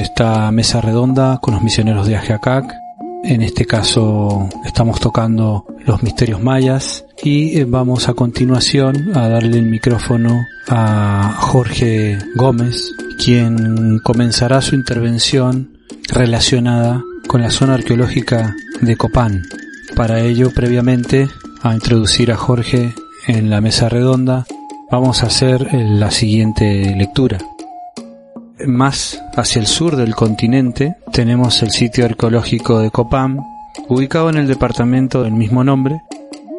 Esta mesa redonda con los misioneros de Ajiacac. En este caso estamos tocando los misterios mayas y eh, vamos a continuación a darle el micrófono a Jorge Gómez, quien comenzará su intervención relacionada con la zona arqueológica de Copán. Para ello, previamente, a introducir a Jorge en la mesa redonda, vamos a hacer eh, la siguiente lectura más hacia el sur del continente tenemos el sitio arqueológico de Copán, ubicado en el departamento del mismo nombre,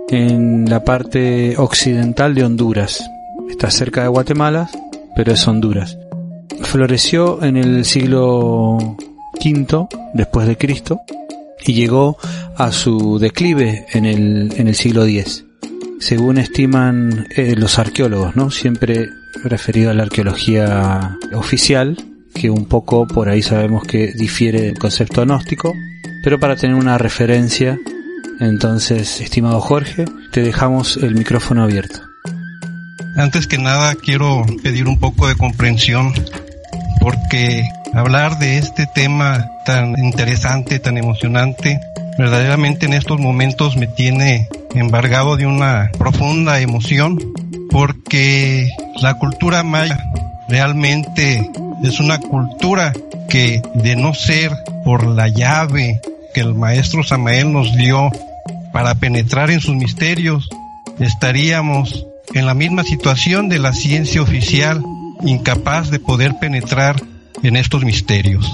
en la parte occidental de Honduras. Está cerca de Guatemala, pero es Honduras. Floreció en el siglo V después de Cristo y llegó a su declive en el, en el siglo X. Según estiman eh, los arqueólogos, ¿no? Siempre referido a la arqueología oficial, que un poco por ahí sabemos que difiere del concepto gnóstico, pero para tener una referencia, entonces, estimado Jorge, te dejamos el micrófono abierto. Antes que nada quiero pedir un poco de comprensión porque hablar de este tema tan interesante, tan emocionante, verdaderamente en estos momentos me tiene embargado de una profunda emoción porque la cultura maya realmente es una cultura que de no ser por la llave que el maestro Samael nos dio para penetrar en sus misterios, estaríamos en la misma situación de la ciencia oficial, incapaz de poder penetrar en estos misterios.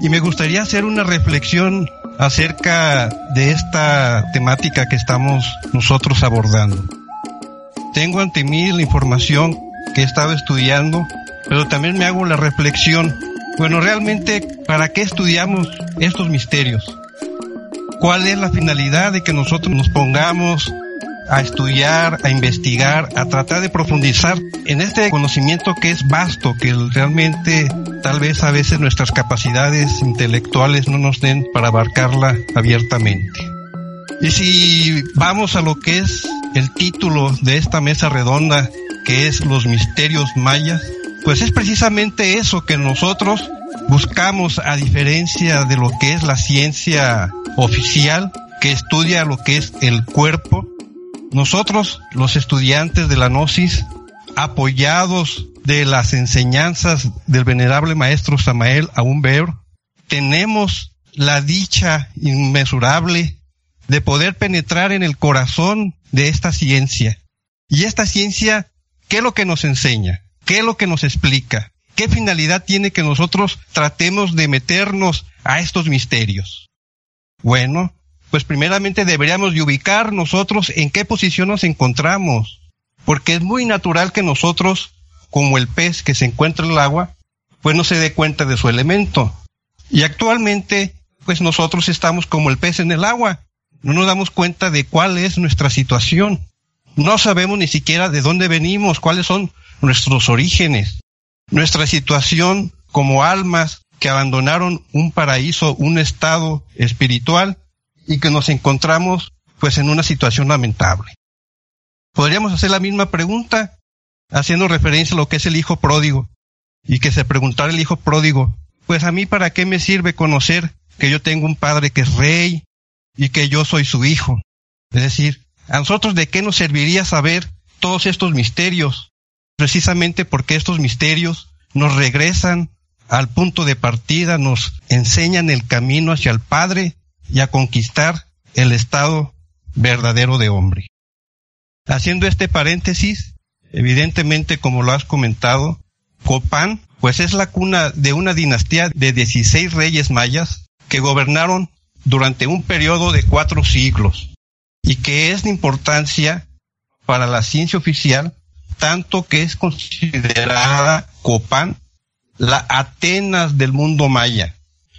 Y me gustaría hacer una reflexión acerca de esta temática que estamos nosotros abordando tengo ante mí la información que he estado estudiando, pero también me hago la reflexión, bueno, realmente, ¿para qué estudiamos estos misterios? ¿Cuál es la finalidad de que nosotros nos pongamos a estudiar, a investigar, a tratar de profundizar en este conocimiento que es vasto, que realmente tal vez a veces nuestras capacidades intelectuales no nos den para abarcarla abiertamente? Y si vamos a lo que es el título de esta mesa redonda, que es Los Misterios Mayas, pues es precisamente eso que nosotros buscamos a diferencia de lo que es la ciencia oficial, que estudia lo que es el cuerpo. Nosotros, los estudiantes de la Gnosis, apoyados de las enseñanzas del venerable maestro Samael Aumbeor, tenemos la dicha inmesurable de poder penetrar en el corazón de esta ciencia. Y esta ciencia, ¿qué es lo que nos enseña? ¿Qué es lo que nos explica? ¿Qué finalidad tiene que nosotros tratemos de meternos a estos misterios? Bueno, pues primeramente deberíamos de ubicar nosotros en qué posición nos encontramos, porque es muy natural que nosotros, como el pez que se encuentra en el agua, pues no se dé cuenta de su elemento. Y actualmente, pues nosotros estamos como el pez en el agua, no nos damos cuenta de cuál es nuestra situación. No sabemos ni siquiera de dónde venimos, cuáles son nuestros orígenes. Nuestra situación como almas que abandonaron un paraíso, un estado espiritual y que nos encontramos pues en una situación lamentable. Podríamos hacer la misma pregunta haciendo referencia a lo que es el hijo pródigo. y que se preguntara el hijo pródigo, pues a mí para qué me sirve conocer que yo tengo un padre que es rey y que yo soy su hijo. Es decir, a nosotros de qué nos serviría saber todos estos misterios, precisamente porque estos misterios nos regresan al punto de partida, nos enseñan el camino hacia el Padre y a conquistar el estado verdadero de hombre. Haciendo este paréntesis, evidentemente, como lo has comentado, Copán, pues es la cuna de una dinastía de 16 reyes mayas que gobernaron durante un periodo de cuatro siglos y que es de importancia para la ciencia oficial, tanto que es considerada Copán la Atenas del mundo maya.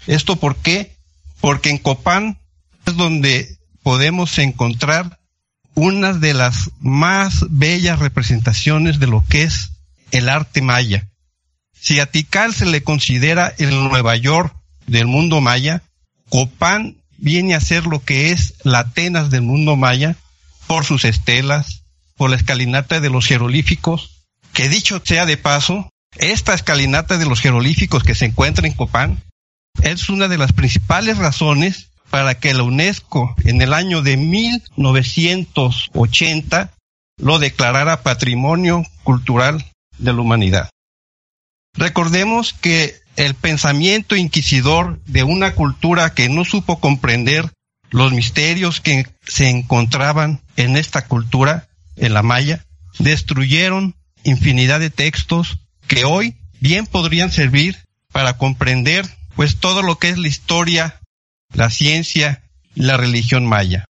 ¿Esto por qué? Porque en Copán es donde podemos encontrar una de las más bellas representaciones de lo que es el arte maya. Si a se le considera el Nueva York del mundo maya, Copán viene a ser lo que es la Atenas del mundo maya por sus estelas, por la escalinata de los jeroglíficos, que dicho sea de paso, esta escalinata de los jeroglíficos que se encuentra en Copán es una de las principales razones para que la UNESCO en el año de 1980 lo declarara Patrimonio Cultural de la Humanidad. Recordemos que el pensamiento inquisidor de una cultura que no supo comprender los misterios que se encontraban en esta cultura, en la Maya, destruyeron infinidad de textos que hoy bien podrían servir para comprender pues todo lo que es la historia, la ciencia la religión maya.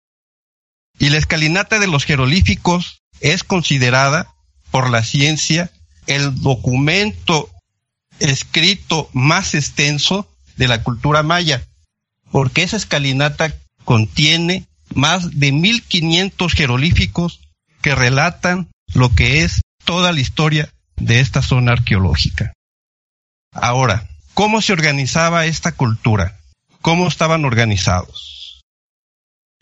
Y la escalinata de los jeroglíficos es considerada por la ciencia el documento escrito más extenso de la cultura maya, porque esa escalinata contiene más de 1500 jeroglíficos que relatan lo que es toda la historia de esta zona arqueológica. Ahora, ¿cómo se organizaba esta cultura? ¿Cómo estaban organizados?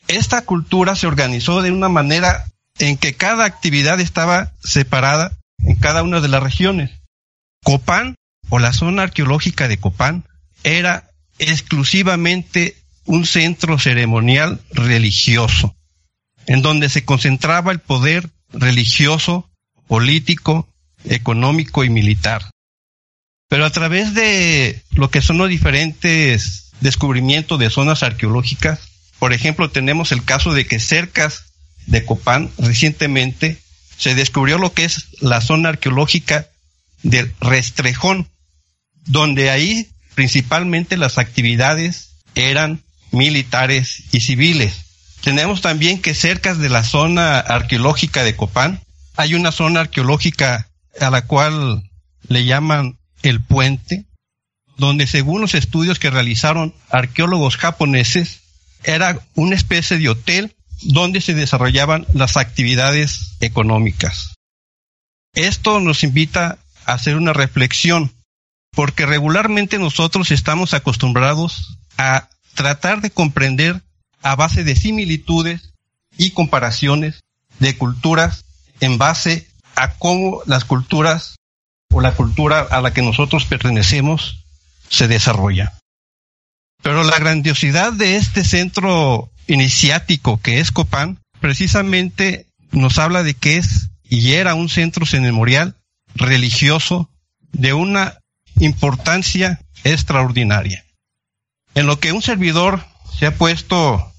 Esta cultura se organizó de una manera en que cada actividad estaba separada en cada una de las regiones. Copán, o la zona arqueológica de Copán, era exclusivamente un centro ceremonial religioso, en donde se concentraba el poder religioso, político económico y militar. Pero a través de lo que son los diferentes descubrimientos de zonas arqueológicas, por ejemplo, tenemos el caso de que cerca de Copán recientemente se descubrió lo que es la zona arqueológica del Restrejón, donde ahí principalmente las actividades eran militares y civiles. Tenemos también que cerca de la zona arqueológica de Copán hay una zona arqueológica a la cual le llaman el puente, donde según los estudios que realizaron arqueólogos japoneses, era una especie de hotel donde se desarrollaban las actividades económicas. Esto nos invita a hacer una reflexión, porque regularmente nosotros estamos acostumbrados a tratar de comprender a base de similitudes y comparaciones de culturas en base a cómo las culturas o la cultura a la que nosotros pertenecemos se desarrolla. Pero la grandiosidad de este centro iniciático que es Copán, precisamente nos habla de que es y era un centro ceremonial religioso de una importancia extraordinaria. En lo que un servidor se ha puesto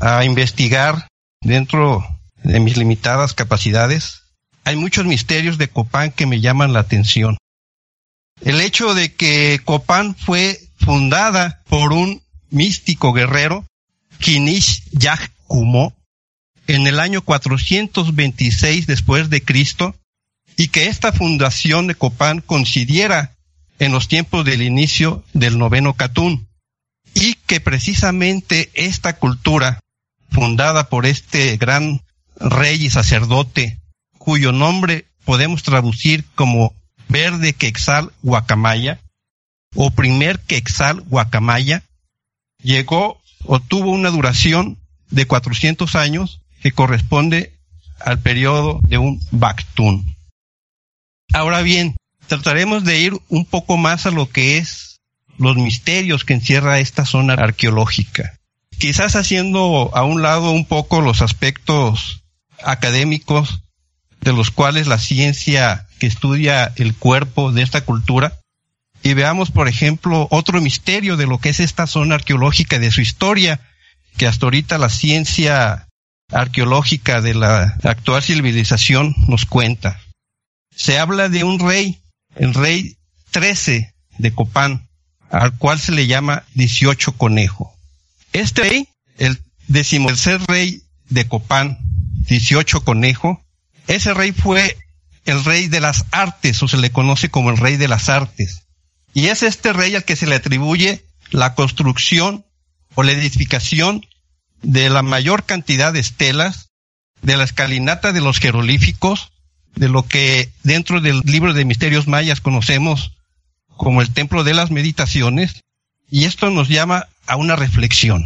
a investigar dentro de mis limitadas capacidades, hay muchos misterios de Copán que me llaman la atención. El hecho de que Copán fue fundada por un místico guerrero, Kinish Kumo, en el año 426 después de Cristo, y que esta fundación de Copán coincidiera en los tiempos del inicio del noveno Catún, y que precisamente esta cultura, fundada por este gran rey y sacerdote cuyo nombre podemos traducir como verde quexal guacamaya o primer quexal guacamaya, llegó o tuvo una duración de 400 años que corresponde al periodo de un Bactún. Ahora bien, trataremos de ir un poco más a lo que es los misterios que encierra esta zona arqueológica. Quizás haciendo a un lado un poco los aspectos académicos de los cuales la ciencia que estudia el cuerpo de esta cultura y veamos, por ejemplo, otro misterio de lo que es esta zona arqueológica, de su historia, que hasta ahorita la ciencia arqueológica de la actual civilización nos cuenta. Se habla de un rey, el rey 13 de Copán, al cual se le llama 18 conejo. Este rey, el decimotercer rey de Copán, 18 conejo, ese rey fue el rey de las artes, o se le conoce como el rey de las artes. Y es este rey al que se le atribuye la construcción o la edificación de la mayor cantidad de estelas, de la escalinata de los jeroglíficos, de lo que dentro del libro de misterios mayas conocemos como el templo de las meditaciones, y esto nos llama a una reflexión.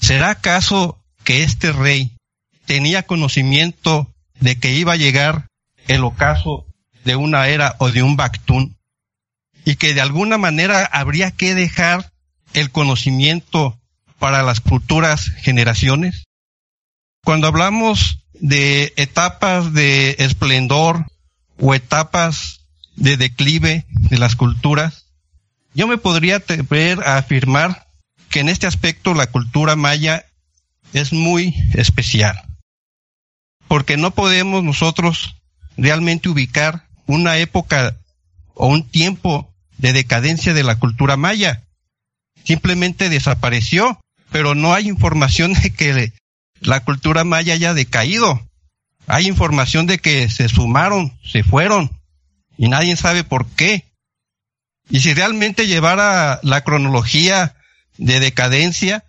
¿Será acaso que este rey tenía conocimiento de que iba a llegar el ocaso de una era o de un Bactún y que de alguna manera habría que dejar el conocimiento para las futuras generaciones. Cuando hablamos de etapas de esplendor o etapas de declive de las culturas, yo me podría atrever a afirmar que en este aspecto la cultura maya es muy especial, porque no podemos nosotros realmente ubicar una época o un tiempo de decadencia de la cultura maya. Simplemente desapareció, pero no hay información de que la cultura maya haya decaído. Hay información de que se sumaron, se fueron, y nadie sabe por qué. Y si realmente llevara la cronología de decadencia,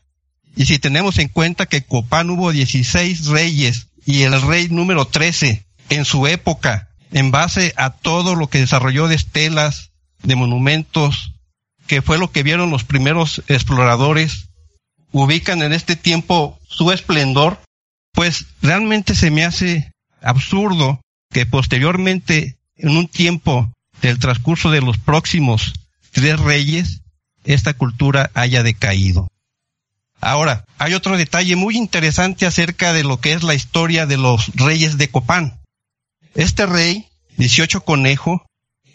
y si tenemos en cuenta que Copán hubo 16 reyes y el rey número 13 en su época, en base a todo lo que desarrolló de estelas, de monumentos, que fue lo que vieron los primeros exploradores, ubican en este tiempo su esplendor, pues realmente se me hace absurdo que posteriormente, en un tiempo del transcurso de los próximos tres reyes, esta cultura haya decaído. Ahora, hay otro detalle muy interesante acerca de lo que es la historia de los reyes de Copán. Este rey, 18 Conejo,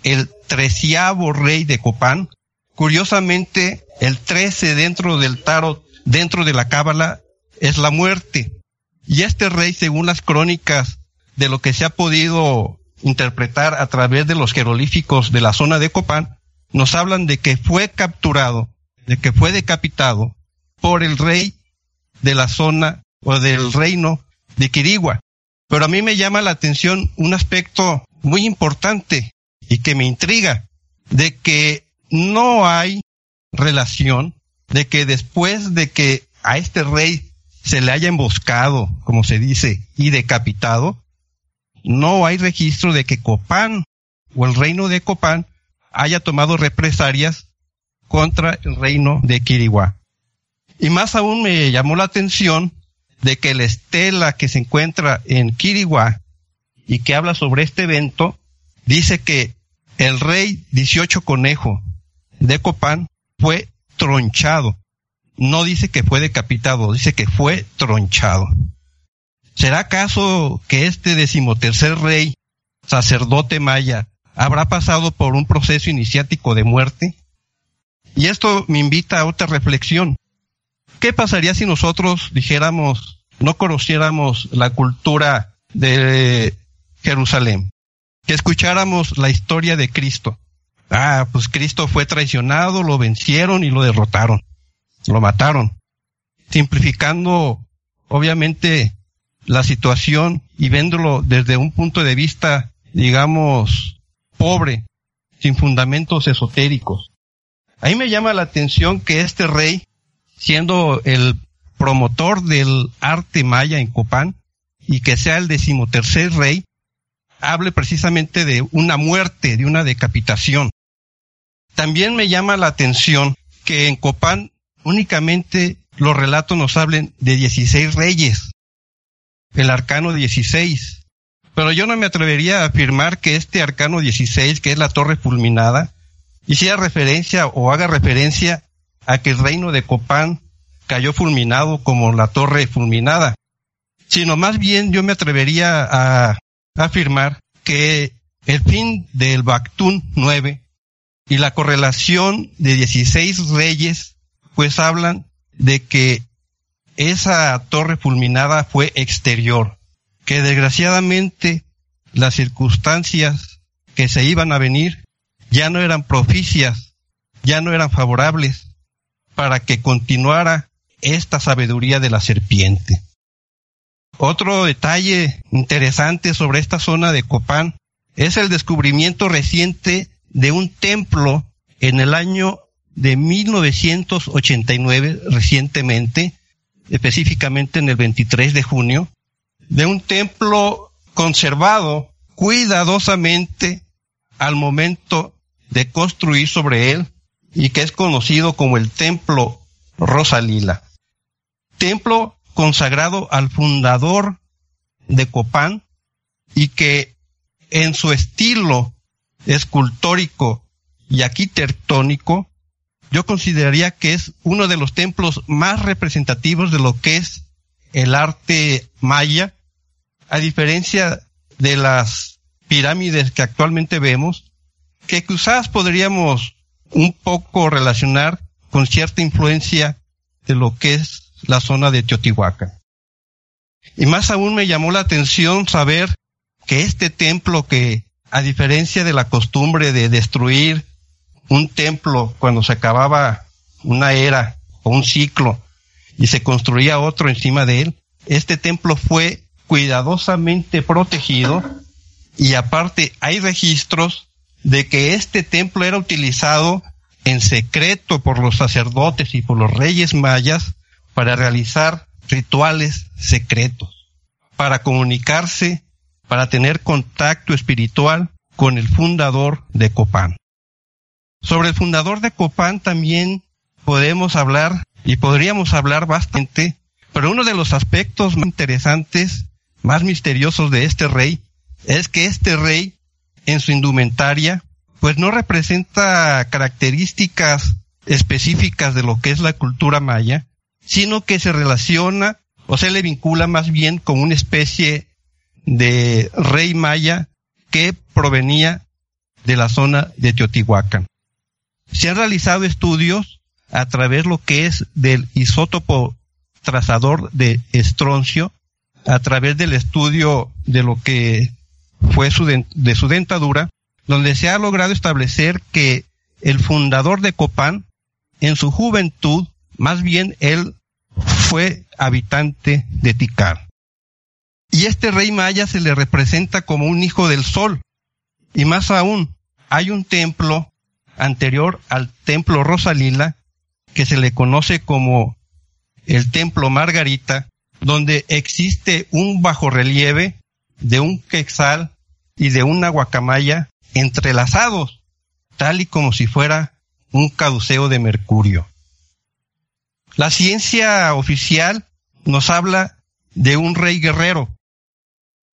el treceavo rey de Copán. Curiosamente, el trece dentro del tarot, dentro de la cábala, es la muerte. Y este rey, según las crónicas de lo que se ha podido interpretar a través de los jeroglíficos de la zona de Copán, nos hablan de que fue capturado, de que fue decapitado por el rey de la zona o del reino de Quirigua. Pero a mí me llama la atención un aspecto muy importante y que me intriga de que no hay relación de que después de que a este rey se le haya emboscado, como se dice, y decapitado, no hay registro de que Copán o el reino de Copán haya tomado represalias contra el reino de Quiriguá. Y más aún me llamó la atención de que la estela que se encuentra en Quiriguá y que habla sobre este evento dice que el rey 18 Conejo de Copán fue tronchado. No dice que fue decapitado, dice que fue tronchado. ¿Será acaso que este decimotercer rey, sacerdote maya, habrá pasado por un proceso iniciático de muerte? Y esto me invita a otra reflexión. ¿Qué pasaría si nosotros dijéramos, no conociéramos la cultura de Jerusalén? que escucháramos la historia de Cristo. Ah, pues Cristo fue traicionado, lo vencieron y lo derrotaron, lo mataron. Simplificando, obviamente, la situación y viéndolo desde un punto de vista, digamos, pobre, sin fundamentos esotéricos. Ahí me llama la atención que este rey, siendo el promotor del arte maya en Copán, y que sea el decimotercer rey, hable precisamente de una muerte, de una decapitación. También me llama la atención que en Copán únicamente los relatos nos hablen de 16 reyes, el arcano 16, pero yo no me atrevería a afirmar que este arcano 16, que es la torre fulminada, hiciera referencia o haga referencia a que el reino de Copán cayó fulminado como la torre fulminada, sino más bien yo me atrevería a afirmar que el fin del Bactún 9 y la correlación de 16 reyes, pues hablan de que esa torre fulminada fue exterior, que desgraciadamente las circunstancias que se iban a venir ya no eran propicias, ya no eran favorables para que continuara esta sabiduría de la serpiente. Otro detalle interesante sobre esta zona de Copán es el descubrimiento reciente de un templo en el año de 1989, recientemente, específicamente en el 23 de junio, de un templo conservado cuidadosamente al momento de construir sobre él y que es conocido como el templo Rosalila. Templo consagrado al fundador de Copán y que en su estilo escultórico y arquitectónico, yo consideraría que es uno de los templos más representativos de lo que es el arte maya, a diferencia de las pirámides que actualmente vemos, que quizás podríamos un poco relacionar con cierta influencia de lo que es la zona de Teotihuacán. Y más aún me llamó la atención saber que este templo que, a diferencia de la costumbre de destruir un templo cuando se acababa una era o un ciclo y se construía otro encima de él, este templo fue cuidadosamente protegido y aparte hay registros de que este templo era utilizado en secreto por los sacerdotes y por los reyes mayas para realizar rituales secretos, para comunicarse, para tener contacto espiritual con el fundador de Copán. Sobre el fundador de Copán también podemos hablar y podríamos hablar bastante, pero uno de los aspectos más interesantes, más misteriosos de este rey, es que este rey, en su indumentaria, pues no representa características específicas de lo que es la cultura maya, sino que se relaciona o se le vincula más bien con una especie de rey maya que provenía de la zona de Teotihuacán. Se han realizado estudios a través lo que es del isótopo trazador de estroncio, a través del estudio de lo que fue su de su dentadura, donde se ha logrado establecer que el fundador de Copán, en su juventud, más bien él fue habitante de Tikal. Y este rey maya se le representa como un hijo del sol. Y más aún, hay un templo anterior al templo Rosalila, que se le conoce como el templo Margarita, donde existe un bajorrelieve de un quexal y de una guacamaya entrelazados, tal y como si fuera un caduceo de mercurio. La ciencia oficial nos habla de un rey guerrero.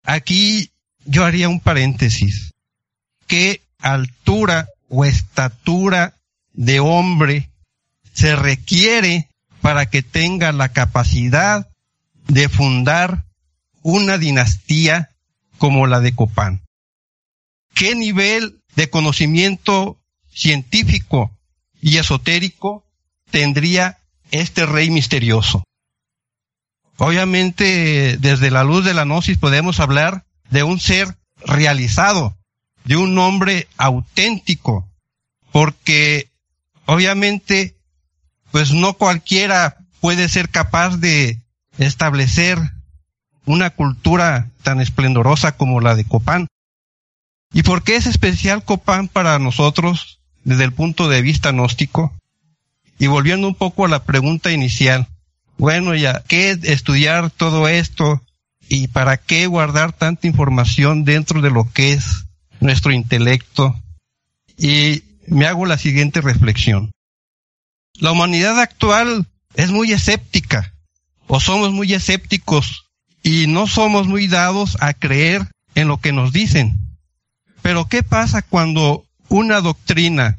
Aquí yo haría un paréntesis. ¿Qué altura o estatura de hombre se requiere para que tenga la capacidad de fundar una dinastía como la de Copán? Qué nivel de conocimiento científico y esotérico tendría este rey misterioso. Obviamente, desde la luz de la gnosis podemos hablar de un ser realizado, de un hombre auténtico, porque obviamente, pues no cualquiera puede ser capaz de establecer una cultura tan esplendorosa como la de Copán. ¿Y por qué es especial Copán para nosotros desde el punto de vista gnóstico? Y volviendo un poco a la pregunta inicial, bueno, ya, ¿qué estudiar todo esto? ¿Y para qué guardar tanta información dentro de lo que es nuestro intelecto? Y me hago la siguiente reflexión. La humanidad actual es muy escéptica, o somos muy escépticos, y no somos muy dados a creer en lo que nos dicen. Pero ¿qué pasa cuando una doctrina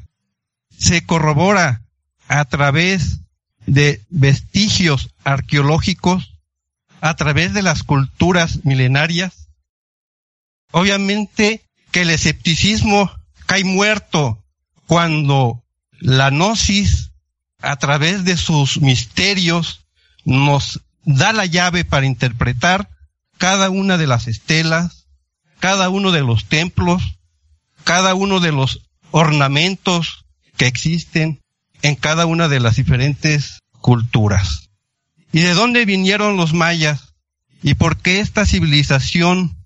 se corrobora a través de vestigios arqueológicos, a través de las culturas milenarias? Obviamente que el escepticismo cae muerto cuando la gnosis, a través de sus misterios, nos da la llave para interpretar cada una de las estelas, cada uno de los templos, cada uno de los ornamentos que existen en cada una de las diferentes culturas. ¿Y de dónde vinieron los mayas? ¿Y por qué esta civilización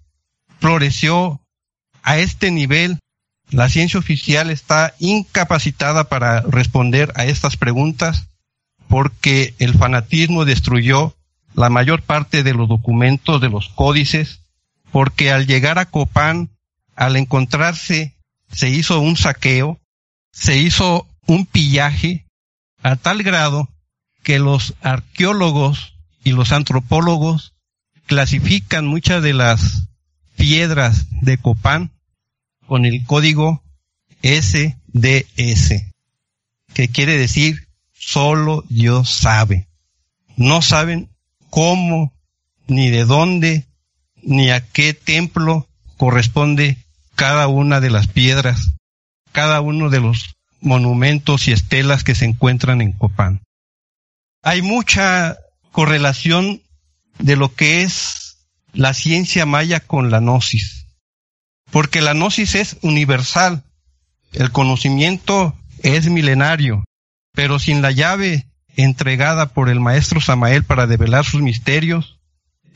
floreció a este nivel? La ciencia oficial está incapacitada para responder a estas preguntas porque el fanatismo destruyó la mayor parte de los documentos, de los códices, porque al llegar a Copán, al encontrarse, se hizo un saqueo, se hizo un pillaje, a tal grado que los arqueólogos y los antropólogos clasifican muchas de las piedras de Copán con el código SDS, que quiere decir solo Dios sabe. No saben cómo, ni de dónde, ni a qué templo corresponde cada una de las piedras, cada uno de los monumentos y estelas que se encuentran en Copán. Hay mucha correlación de lo que es la ciencia maya con la gnosis, porque la gnosis es universal, el conocimiento es milenario, pero sin la llave entregada por el maestro Samael para develar sus misterios,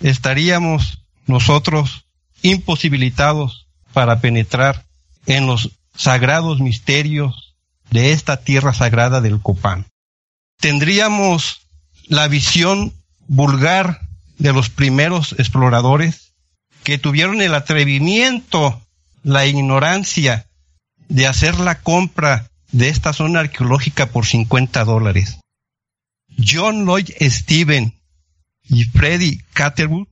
estaríamos nosotros imposibilitados para penetrar en los sagrados misterios de esta tierra sagrada del Copán. Tendríamos la visión vulgar de los primeros exploradores que tuvieron el atrevimiento, la ignorancia de hacer la compra de esta zona arqueológica por 50 dólares. John Lloyd Steven y Freddy Catherwood,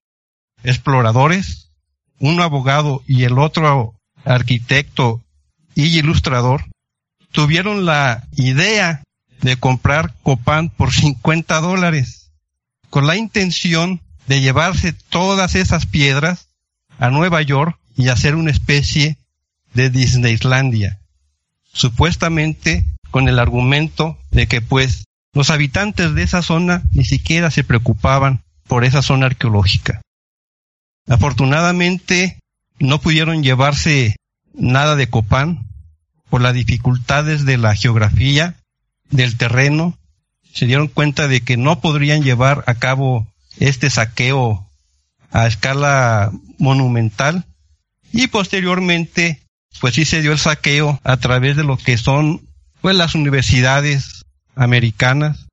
exploradores, un abogado y el otro arquitecto y ilustrador, tuvieron la idea de comprar Copán por 50 dólares, con la intención de llevarse todas esas piedras a Nueva York y hacer una especie de Disneylandia, supuestamente con el argumento de que pues los habitantes de esa zona ni siquiera se preocupaban por esa zona arqueológica. Afortunadamente no pudieron llevarse nada de Copán por las dificultades de la geografía, del terreno. Se dieron cuenta de que no podrían llevar a cabo este saqueo a escala monumental y posteriormente pues sí se dio el saqueo a través de lo que son pues las universidades americanas,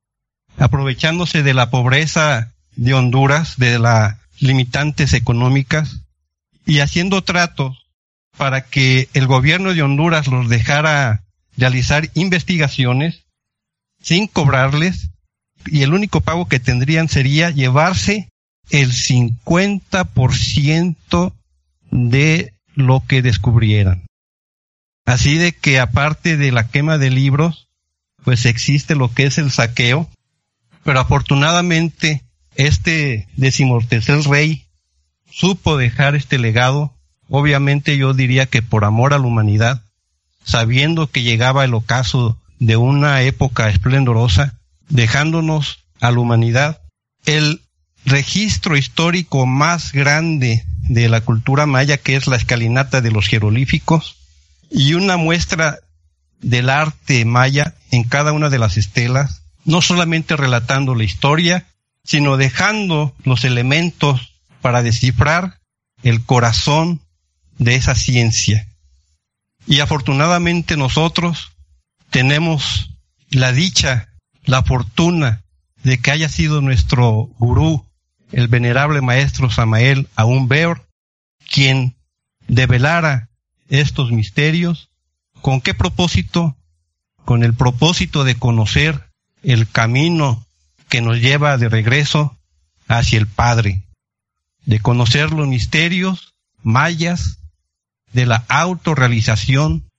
aprovechándose de la pobreza de Honduras, de las limitantes económicas, y haciendo tratos para que el gobierno de Honduras los dejara realizar investigaciones sin cobrarles, y el único pago que tendrían sería llevarse el 50% de lo que descubrieran. Así de que aparte de la quema de libros, pues existe lo que es el saqueo, pero afortunadamente este decimortercer rey supo dejar este legado, obviamente yo diría que por amor a la humanidad, sabiendo que llegaba el ocaso de una época esplendorosa, dejándonos a la humanidad el registro histórico más grande de la cultura maya, que es la escalinata de los jeroglíficos, y una muestra del arte maya en cada una de las estelas, no solamente relatando la historia, sino dejando los elementos para descifrar el corazón de esa ciencia. Y afortunadamente nosotros tenemos la dicha, la fortuna de que haya sido nuestro gurú, el venerable maestro Samael Aún Beor, quien develara estos misterios ¿Con qué propósito? Con el propósito de conocer el camino que nos lleva de regreso hacia el Padre, de conocer los misterios mayas, de la autorrealización,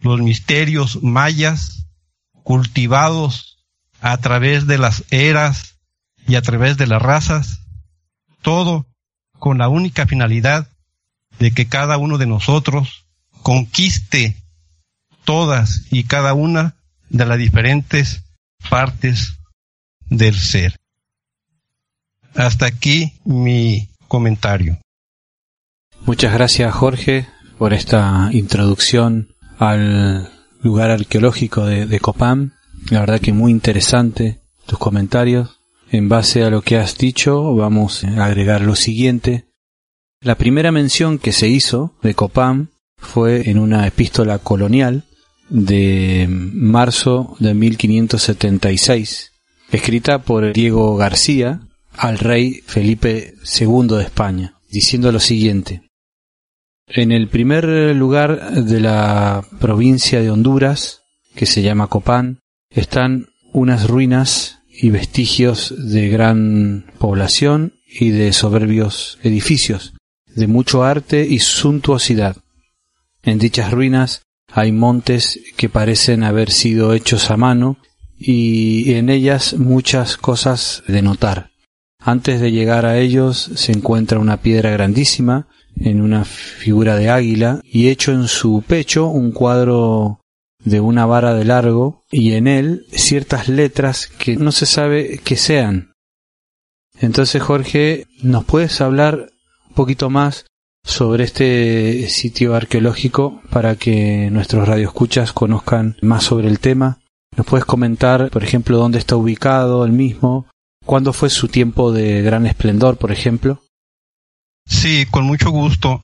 los misterios mayas cultivados a través de las eras y a través de las razas, todo con la única finalidad de que cada uno de nosotros conquiste todas y cada una de las diferentes partes del ser. Hasta aquí mi comentario. Muchas gracias Jorge por esta introducción al lugar arqueológico de, Copán. La verdad que muy interesante tus comentarios. En base a lo que has dicho, vamos a agregar lo siguiente. La primera mención que se hizo de Copán fue en una epístola colonial de marzo de 1576, escrita por Diego García al rey Felipe II de España, diciendo lo siguiente. En el primer lugar de la provincia de Honduras, que se llama Copán, están unas ruinas y vestigios de gran población y de soberbios edificios, de mucho arte y suntuosidad. En dichas ruinas hay montes que parecen haber sido hechos a mano y en ellas muchas cosas de notar. Antes de llegar a ellos se encuentra una piedra grandísima en una figura de águila y hecho en su pecho un cuadro de una vara de largo y en él ciertas letras que no se sabe qué sean. Entonces Jorge, ¿nos puedes hablar un poquito más sobre este sitio arqueológico para que nuestros radioescuchas conozcan más sobre el tema. ¿Nos puedes comentar, por ejemplo, dónde está ubicado el mismo? ¿Cuándo fue su tiempo de gran esplendor, por ejemplo? Sí, con mucho gusto.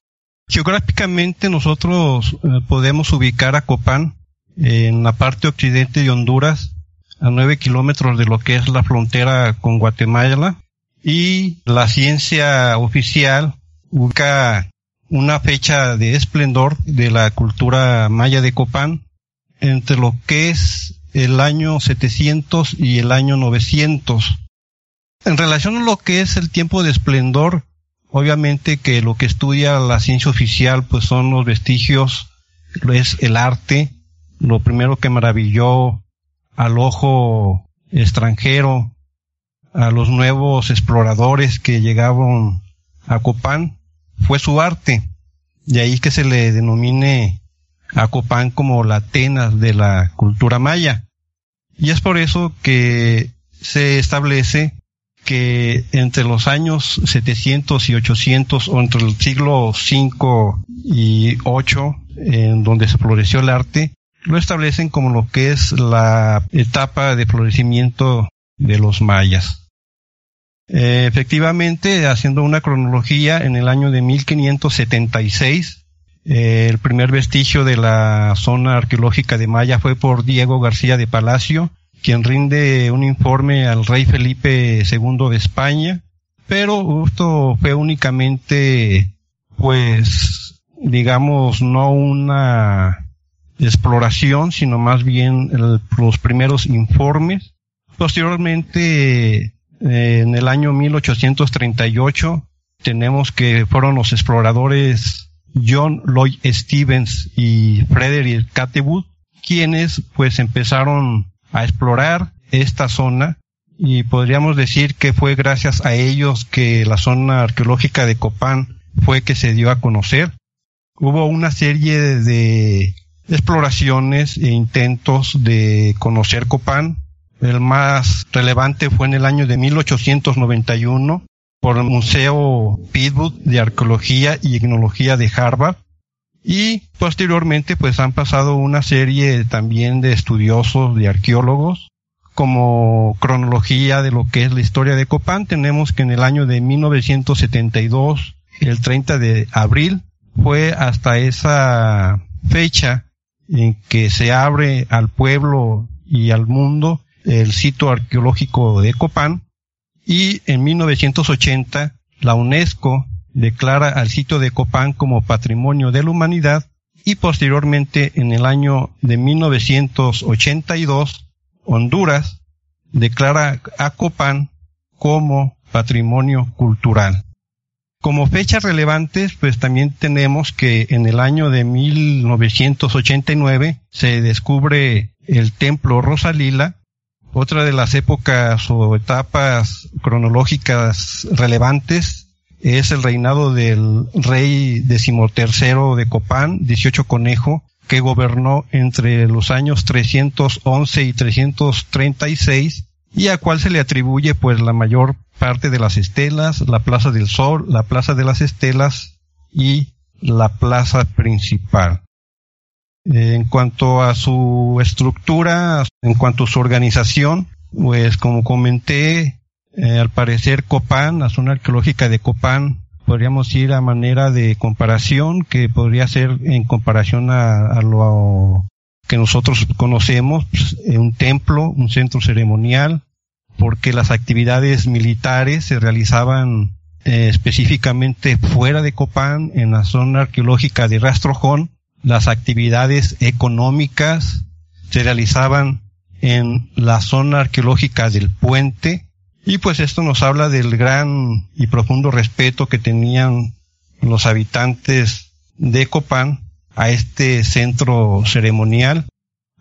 Geográficamente nosotros eh, podemos ubicar a Copán en la parte occidente de Honduras, a nueve kilómetros de lo que es la frontera con Guatemala, y la ciencia oficial ubica una fecha de esplendor de la cultura maya de Copán entre lo que es el año 700 y el año 900. En relación a lo que es el tiempo de esplendor, obviamente que lo que estudia la ciencia oficial pues son los vestigios, es el arte, lo primero que maravilló al ojo extranjero, a los nuevos exploradores que llegaban a Copán, fue su arte. De ahí que se le denomine a Copán como la Atenas de la cultura maya. Y es por eso que se establece que entre los años 700 y 800 o entre el siglo V y VIII, en donde se floreció el arte, lo establecen como lo que es la etapa de florecimiento de los mayas. Eh, efectivamente, haciendo una cronología, en el año de 1576, eh, el primer vestigio de la zona arqueológica de Maya fue por Diego García de Palacio, quien rinde un informe al rey Felipe II de España, pero esto fue únicamente, pues, digamos, no una exploración, sino más bien los primeros informes. Posteriormente, en el año 1838 tenemos que fueron los exploradores John Lloyd Stevens y Frederick Catwood quienes pues empezaron a explorar esta zona. Y podríamos decir que fue gracias a ellos que la zona arqueológica de Copán fue que se dio a conocer. Hubo una serie de exploraciones e intentos de conocer Copán. El más relevante fue en el año de 1891 por el Museo Pittsburgh de Arqueología y Etnología de Harvard. Y posteriormente pues han pasado una serie también de estudiosos, de arqueólogos, como cronología de lo que es la historia de Copán. Tenemos que en el año de 1972, el 30 de abril, fue hasta esa fecha en que se abre al pueblo y al mundo el sitio arqueológico de Copán y en 1980 la UNESCO declara al sitio de Copán como Patrimonio de la Humanidad y posteriormente en el año de 1982 Honduras declara a Copán como Patrimonio Cultural. Como fechas relevantes, pues también tenemos que en el año de 1989 se descubre el templo Rosalila, otra de las épocas o etapas cronológicas relevantes es el reinado del rey decimotercero de Copán, 18 Conejo, que gobernó entre los años 311 y 336 y a cual se le atribuye pues la mayor parte de las estelas, la Plaza del Sol, la Plaza de las Estelas y la plaza principal. En cuanto a su estructura, en cuanto a su organización, pues como comenté, eh, al parecer Copán, la zona arqueológica de Copán, podríamos ir a manera de comparación, que podría ser en comparación a, lo que nosotros conocemos, pues, un templo, un centro ceremonial, porque las actividades militares se realizaban eh, específicamente fuera de Copán, en la zona arqueológica de Rastrojón, las actividades económicas se realizaban en la zona arqueológica del puente y pues esto nos habla del gran y profundo respeto que tenían los habitantes de Copán a este centro ceremonial,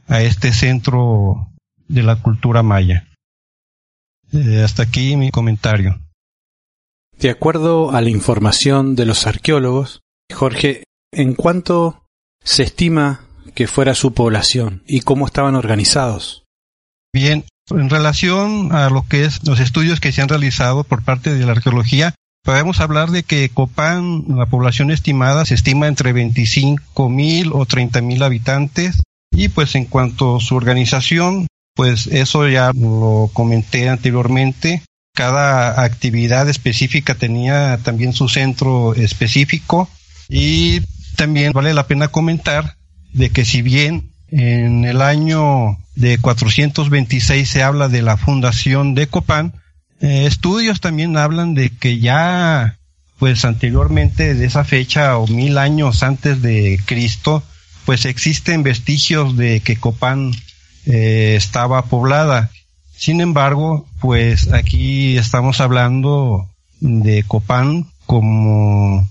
a este centro de la cultura maya. Eh, hasta aquí mi comentario. De acuerdo a la información de los arqueólogos, Jorge, ¿en cuánto se estima que fuera su población y cómo estaban organizados. Bien, en relación a lo que es los estudios que se han realizado por parte de la arqueología, podemos hablar de que Copán, la población estimada, se estima entre 25 mil o 30 mil habitantes. Y pues en cuanto a su organización, pues eso ya lo comenté anteriormente. Cada actividad específica tenía también su centro específico y también vale la pena comentar de que si bien en el año de 426 se habla de la fundación de Copán, eh, estudios también hablan de que ya pues anteriormente de esa fecha o mil años antes de Cristo, pues existen vestigios de que Copán eh, estaba poblada. Sin embargo, pues aquí estamos hablando de Copán como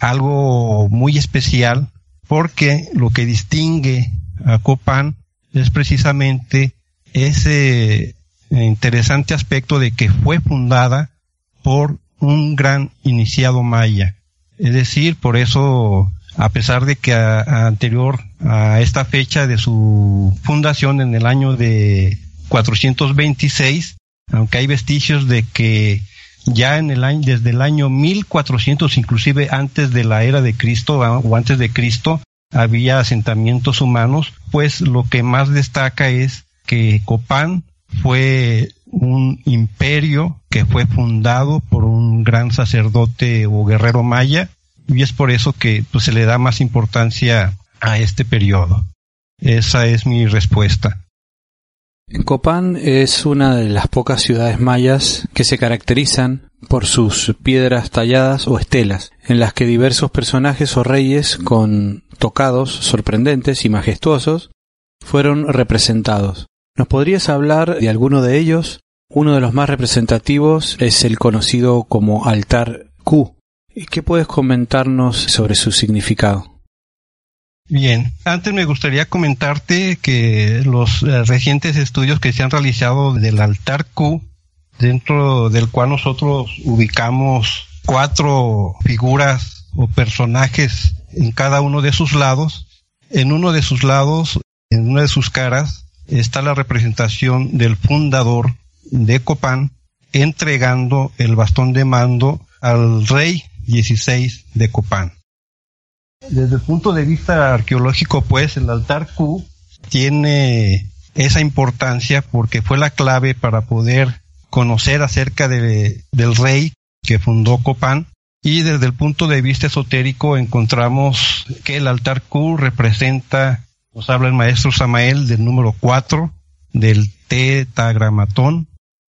algo muy especial porque lo que distingue a Copán es precisamente ese interesante aspecto de que fue fundada por un gran iniciado maya. Es decir, por eso, a pesar de que anterior a esta fecha de su fundación en el año de 426, aunque hay vestigios de que ya en el año, desde el año 1400, inclusive antes de la era de Cristo ah, o antes de Cristo, había asentamientos humanos, pues lo que más destaca es que Copán fue un imperio que fue fundado por un gran sacerdote o guerrero maya y es por eso que pues, se le da más importancia a este periodo. Esa es mi respuesta. Copán es una de las pocas ciudades mayas que se caracterizan por sus piedras talladas o estelas, en las que diversos personajes o reyes con tocados sorprendentes y majestuosos fueron representados. ¿Nos podrías hablar de alguno de ellos? Uno de los más representativos es el conocido como altar Q. ¿Qué puedes comentarnos sobre su significado? Bien, antes me gustaría comentarte que los eh, recientes estudios que se han realizado del altar Q, dentro del cual nosotros ubicamos cuatro figuras o personajes en cada uno de sus lados, en uno de sus lados, en una de sus caras, está la representación del fundador de Copán entregando el bastón de mando al rey 16 de Copán. Desde el punto de vista arqueológico, pues el altar Q tiene esa importancia porque fue la clave para poder conocer acerca de, del rey que fundó Copán. Y desde el punto de vista esotérico encontramos que el altar Q representa, nos habla el maestro Samael del número 4 del tetagramatón.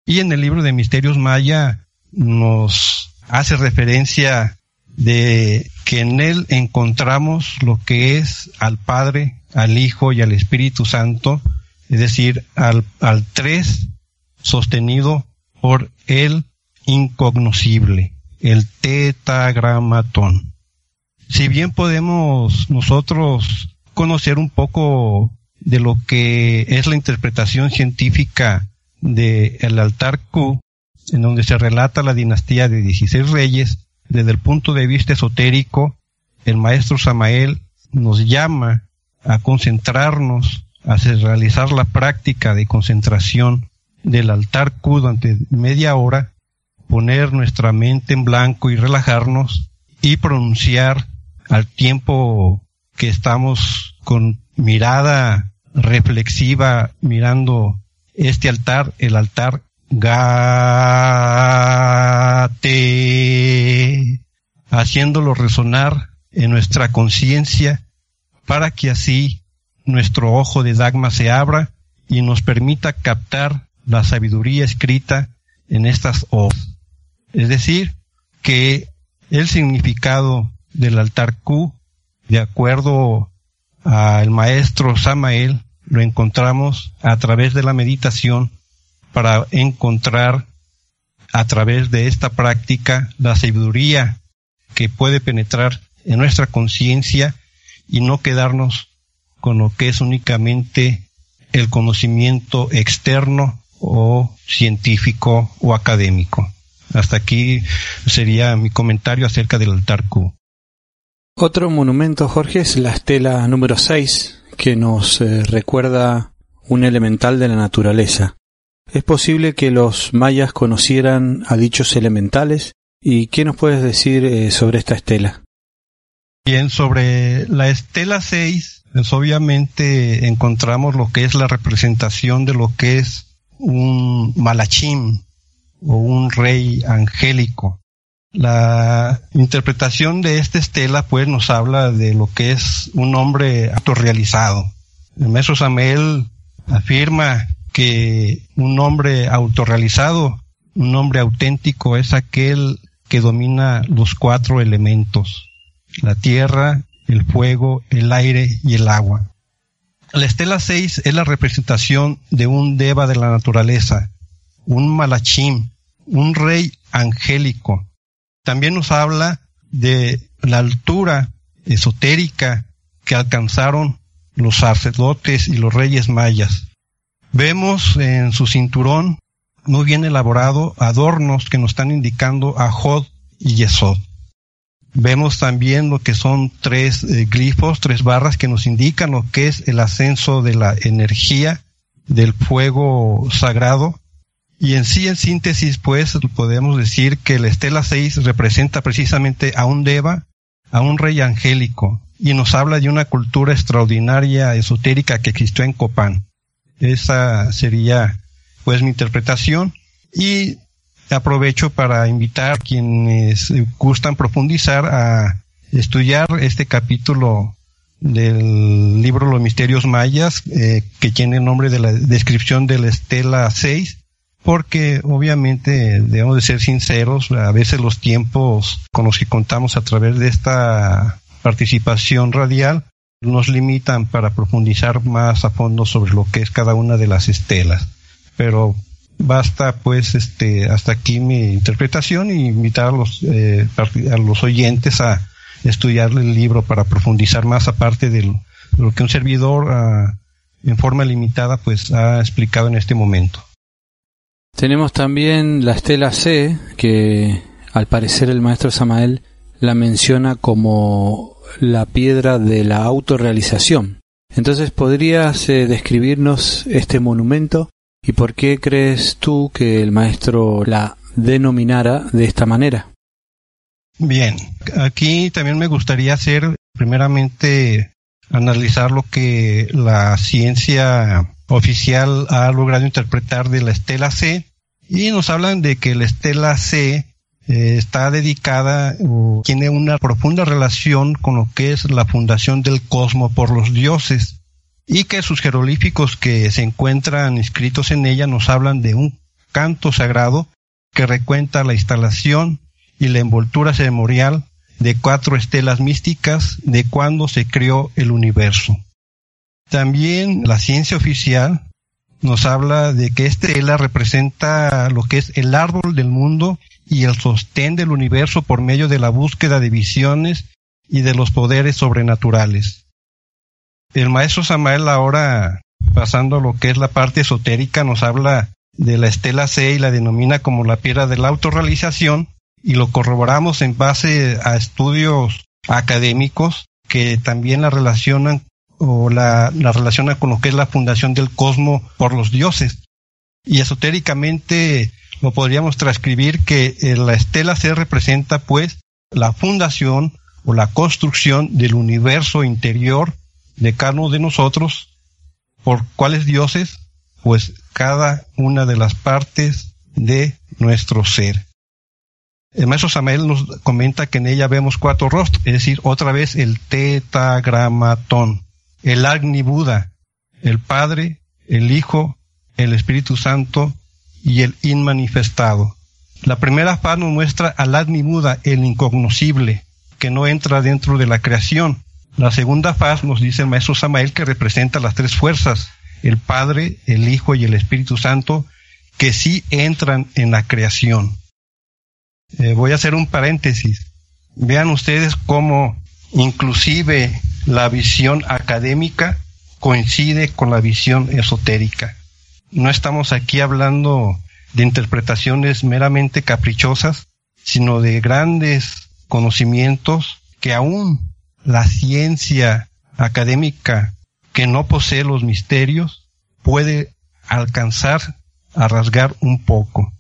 Y en el libro de Misterios Maya nos hace referencia de que en él encontramos lo que es al Padre, al Hijo y al Espíritu Santo, es decir, al, al tres sostenido por el incognoscible. el tetagramatón. Si bien podemos nosotros conocer un poco de lo que es la interpretación científica del el altar Q, en donde se relata la dinastía de 16 reyes, desde el punto de vista esotérico, el maestro Samael nos llama a concentrarnos, a realizar la práctica de concentración del altar Q durante media hora, poner nuestra mente en blanco y relajarnos y pronunciar al tiempo que estamos con mirada reflexiva mirando este altar, el altar Gate, haciéndolo resonar en nuestra conciencia para que así nuestro ojo de Dagma se abra y nos permita captar la sabiduría escrita en estas obras. Es decir, que el significado del altar Q, de acuerdo al maestro Samael, lo encontramos a través de la meditación para encontrar a través de esta práctica la sabiduría que puede penetrar en nuestra conciencia y no quedarnos con lo que es únicamente el conocimiento externo o científico o académico. Hasta aquí sería mi comentario acerca del altar Q. Otro monumento, Jorge, es la estela número 6, que nos eh, recuerda un elemental de la naturaleza. ¿Es posible que los mayas conocieran a dichos elementales? ¿Y qué nos puedes decir eh, sobre esta estela? Bien, sobre la estela 6, pues obviamente encontramos lo que es la representación de lo que es un malachim o un rey angélico. La interpretación de esta estela pues nos habla de lo que es un hombre autorrealizado. El maestro afirma que un hombre autorrealizado, un hombre auténtico es aquel que domina los cuatro elementos, la tierra, el fuego, el aire y el agua. La estela 6 es la representación de un deva de la naturaleza, un malachim, un rey angélico. También nos habla de la altura esotérica que alcanzaron los sacerdotes y los reyes mayas. Vemos en su cinturón muy bien elaborado adornos que nos están indicando a Jod y Yesod. Vemos también lo que son tres eh, glifos, tres barras que nos indican lo que es el ascenso de la energía del fuego sagrado. Y en sí, en síntesis, pues, podemos decir que la estela 6 representa precisamente a un Deva, a un rey angélico, y nos habla de una cultura extraordinaria, esotérica que existió en Copán. Esa sería, pues, mi interpretación. Y aprovecho para invitar a quienes gustan profundizar a estudiar este capítulo del libro Los Misterios Mayas, eh, que tiene el nombre de la descripción de la Estela 6, porque obviamente debemos de ser sinceros, a veces los tiempos con los que contamos a través de esta participación radial nos limitan para profundizar más a fondo sobre lo que es cada una de las estelas. Pero basta pues este hasta aquí mi interpretación y invitar a los eh, a los oyentes a estudiar el libro para profundizar más aparte de lo, que un servidor ah, en forma limitada pues ha explicado en este momento. Tenemos también la estela C que al parecer el maestro Samael la menciona como la piedra de la autorrealización. Entonces, ¿podrías eh, describirnos este monumento ¿Y por qué crees tú que el maestro la denominara de esta manera? Bien, aquí también me gustaría hacer primeramente analizar lo que la ciencia oficial ha logrado interpretar de la estela C y nos hablan de que la estela C eh, está dedicada o tiene una profunda relación con lo que es la fundación del cosmos por los dioses y que sus jeroglíficos que se encuentran escritos en ella nos hablan de un canto sagrado que recuenta la instalación y la envoltura ceremonial de cuatro estelas místicas de cuando se creó el universo. También la ciencia oficial nos habla de que esta estela representa lo que es el árbol del mundo y el sostén del universo por medio de la búsqueda de visiones y de los poderes sobrenaturales. El maestro Samael ahora, pasando a lo que es la parte esotérica, nos habla de la estela C y la denomina como la piedra de la autorrealización y lo corroboramos en base a estudios académicos que también la relacionan o la, la relacionan con lo que es la fundación del cosmos por los dioses. Y esotéricamente lo podríamos transcribir que eh, la estela C representa pues la fundación o la construcción del universo interior de cada uno de nosotros. ¿Por cuáles dioses? Pues cada una de las partes de nuestro ser. El maestro Samael nos comenta que en ella vemos cuatro rostros, es decir, otra vez el tetagramatón, el Agni Buda, el Padre, el Hijo, el Espíritu Santo y el inmanifestado. La primera faz nos muestra al Agni Buda, el incognoscible, que no entra dentro de la creación. La segunda faz nos dice el maestro Samael que representa las tres fuerzas, el Padre, el Hijo y el Espíritu Santo, que sí entran en la creación. Eh, voy a hacer un paréntesis. Vean ustedes cómo inclusive la visión académica coincide con la visión esotérica. No estamos aquí hablando de interpretaciones meramente caprichosas, sino de grandes conocimientos que aún la ciencia académica que no posee los misterios puede alcanzar a rasgar un poco.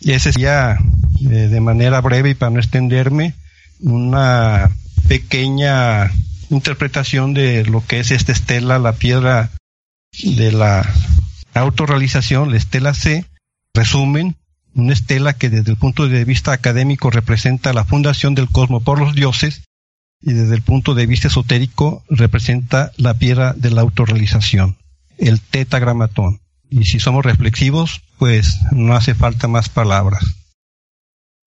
Y ese sería, eh, de manera breve y para no extenderme, una pequeña interpretación de lo que es esta estela, la piedra de la autorrealización, la estela C, resumen, una estela que desde el punto de vista académico representa la fundación del cosmos por los dioses y desde el punto de vista esotérico representa la piedra de la autorrealización, el tetagramatón. Y si somos reflexivos, pues no hace falta más palabras.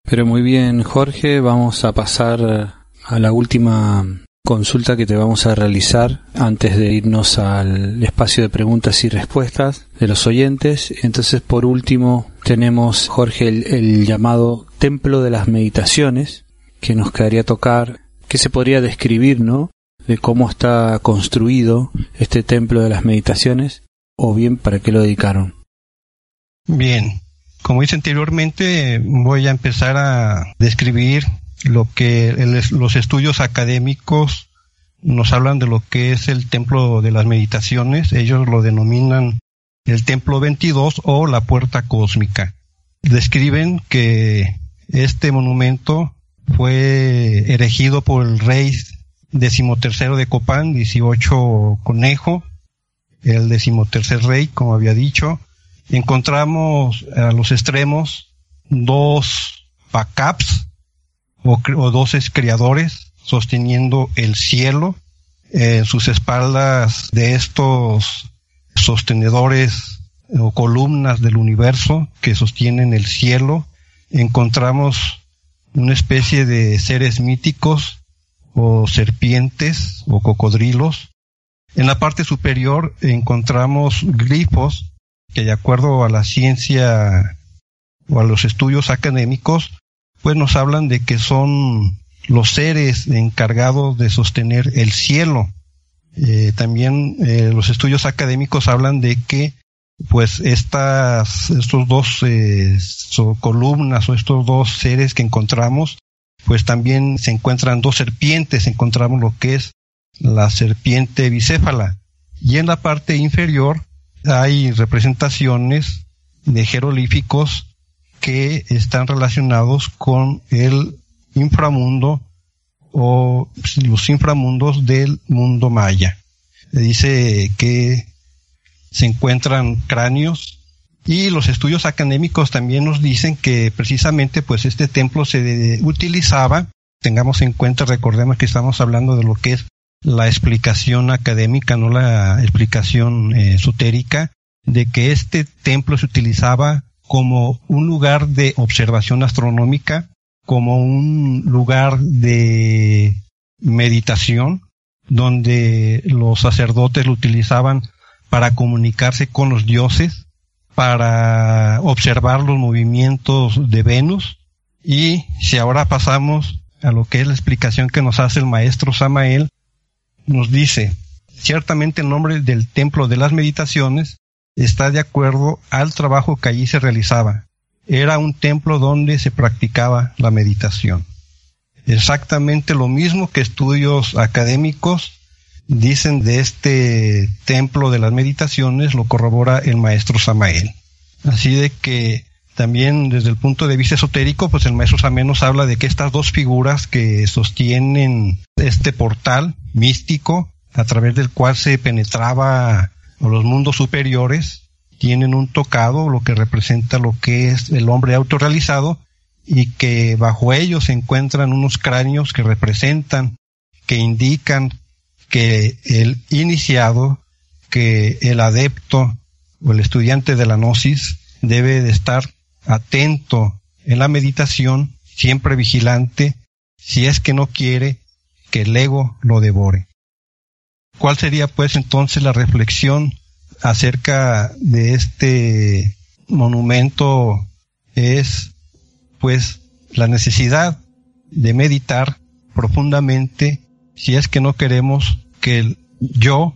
Pero muy bien, Jorge, vamos a pasar a la última consulta que te vamos a realizar antes de irnos al espacio de preguntas y respuestas de los oyentes. Entonces, por último, tenemos, Jorge, el, llamado Templo de las Meditaciones, que nos quedaría tocar, que se podría describir, ¿no? De cómo está construido este Templo de las Meditaciones, o bien para qué lo dedicaron. Bien, como hice anteriormente, voy a empezar a describir lo que los estudios académicos nos hablan de lo que es el templo de las meditaciones, ellos lo denominan el templo 22 o la puerta cósmica. Describen que este monumento fue erigido por el rey decimotercero de Copán, 18 Conejo, el decimotercer rey, como había dicho. Encontramos a los extremos dos backups o, doce criadores sosteniendo el cielo. En sus espaldas de estos sostenedores o columnas del universo que sostienen el cielo, encontramos una especie de seres míticos o serpientes o cocodrilos. En la parte superior encontramos glifos que de acuerdo a la ciencia o a los estudios académicos pues nos hablan de que son los seres encargados de sostener el cielo. Eh, también eh, los estudios académicos hablan de que pues estas, estos dos eh, columnas o estos dos seres que encontramos, pues también se encuentran dos serpientes, encontramos lo que es la serpiente bicéfala. Y en la parte inferior hay representaciones de jeroglíficos que están relacionados con el inframundo o los inframundos del mundo maya. Dice que se encuentran cráneos y los estudios académicos también nos dicen que precisamente pues este templo se utilizaba, tengamos en cuenta, recordemos que estamos hablando de lo que es la explicación académica, no la explicación eh, esotérica, de que este templo se utilizaba como un lugar de observación astronómica, como un lugar de meditación, donde los sacerdotes lo utilizaban para comunicarse con los dioses, para observar los movimientos de Venus, Y si ahora pasamos a lo que es la explicación que nos hace el maestro Samael, nos dice, ciertamente el nombre del templo de las meditaciones está de acuerdo al trabajo que allí se realizaba. Era un templo donde se practicaba la meditación. Exactamente lo mismo que estudios académicos dicen de este templo de las meditaciones, lo corrobora el maestro Samael. Así de que también desde el punto de vista esotérico, pues el maestro Samael nos habla de que estas dos figuras que sostienen este portal místico a través del cual se penetraba a los mundos superiores, tienen un tocado, lo que representa lo que es el hombre autorrealizado, y que bajo ellos se encuentran unos cráneos que representan, que indican que el iniciado, que el adepto o el estudiante de la gnosis debe de estar atento en la meditación, siempre vigilante, si es que no quiere que el ego lo devore. ¿Cuál sería pues entonces la reflexión acerca de este monumento? Es pues la necesidad de meditar profundamente si es que no queremos que el yo,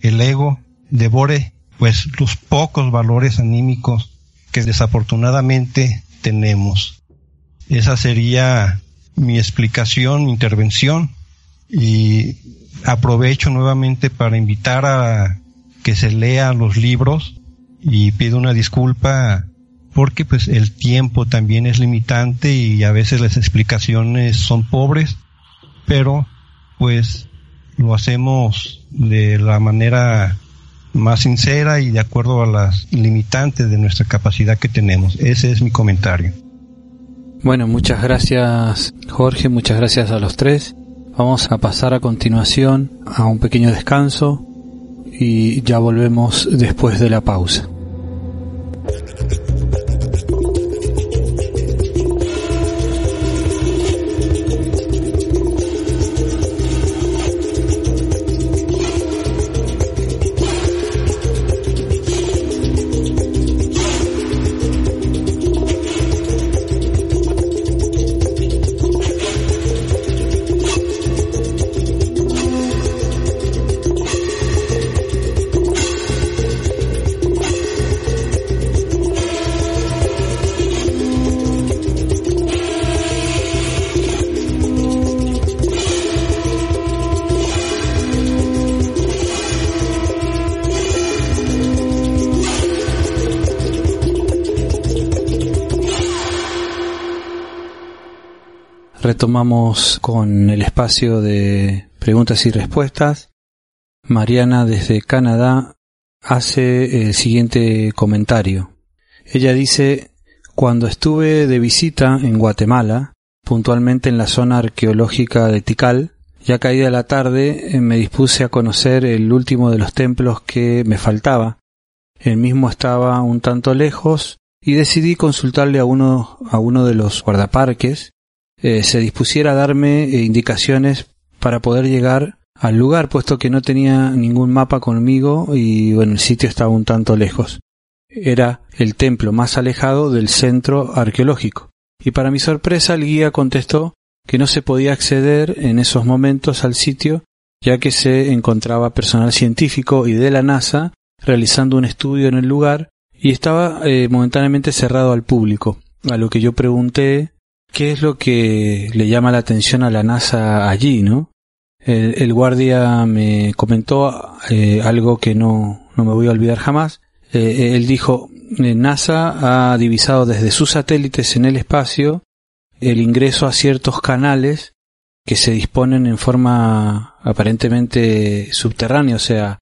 el ego, devore pues los pocos valores anímicos que desafortunadamente tenemos. Esa sería mi explicación, mi intervención y aprovecho nuevamente para invitar a que se lean los libros y pido una disculpa porque pues el tiempo también es limitante y a veces las explicaciones son pobres, pero pues lo hacemos de la manera más sincera y de acuerdo a las limitantes de nuestra capacidad que tenemos. Ese es mi comentario. Bueno, muchas gracias Jorge, muchas gracias a los tres. Vamos a pasar a continuación a un pequeño descanso y ya volvemos después de la pausa. Retomamos con el espacio de preguntas y respuestas. Mariana desde Canadá hace el siguiente comentario. Ella dice, cuando estuve de visita en Guatemala, puntualmente en la zona arqueológica de Tikal, ya caída la tarde eh, me dispuse a conocer el último de los templos que me faltaba. El mismo estaba un tanto lejos y decidí consultarle a uno, a uno de los guardaparques eh, se dispusiera a darme eh, indicaciones para poder llegar al lugar, puesto que no tenía ningún mapa conmigo y bueno, el sitio estaba un tanto lejos. Era el templo más alejado del centro arqueológico. Y para mi sorpresa el guía contestó que no se podía acceder en esos momentos al sitio, ya que se encontraba personal científico y de la NASA realizando un estudio en el lugar y estaba eh, momentáneamente cerrado al público. A lo que yo pregunté ¿Qué es lo que le llama la atención a la NASA allí, no? El, guardia me comentó eh, algo que no, no, me voy a olvidar jamás. Eh, él dijo, eh, NASA ha divisado desde sus satélites en el espacio el ingreso a ciertos canales que se disponen en forma aparentemente subterránea, o sea,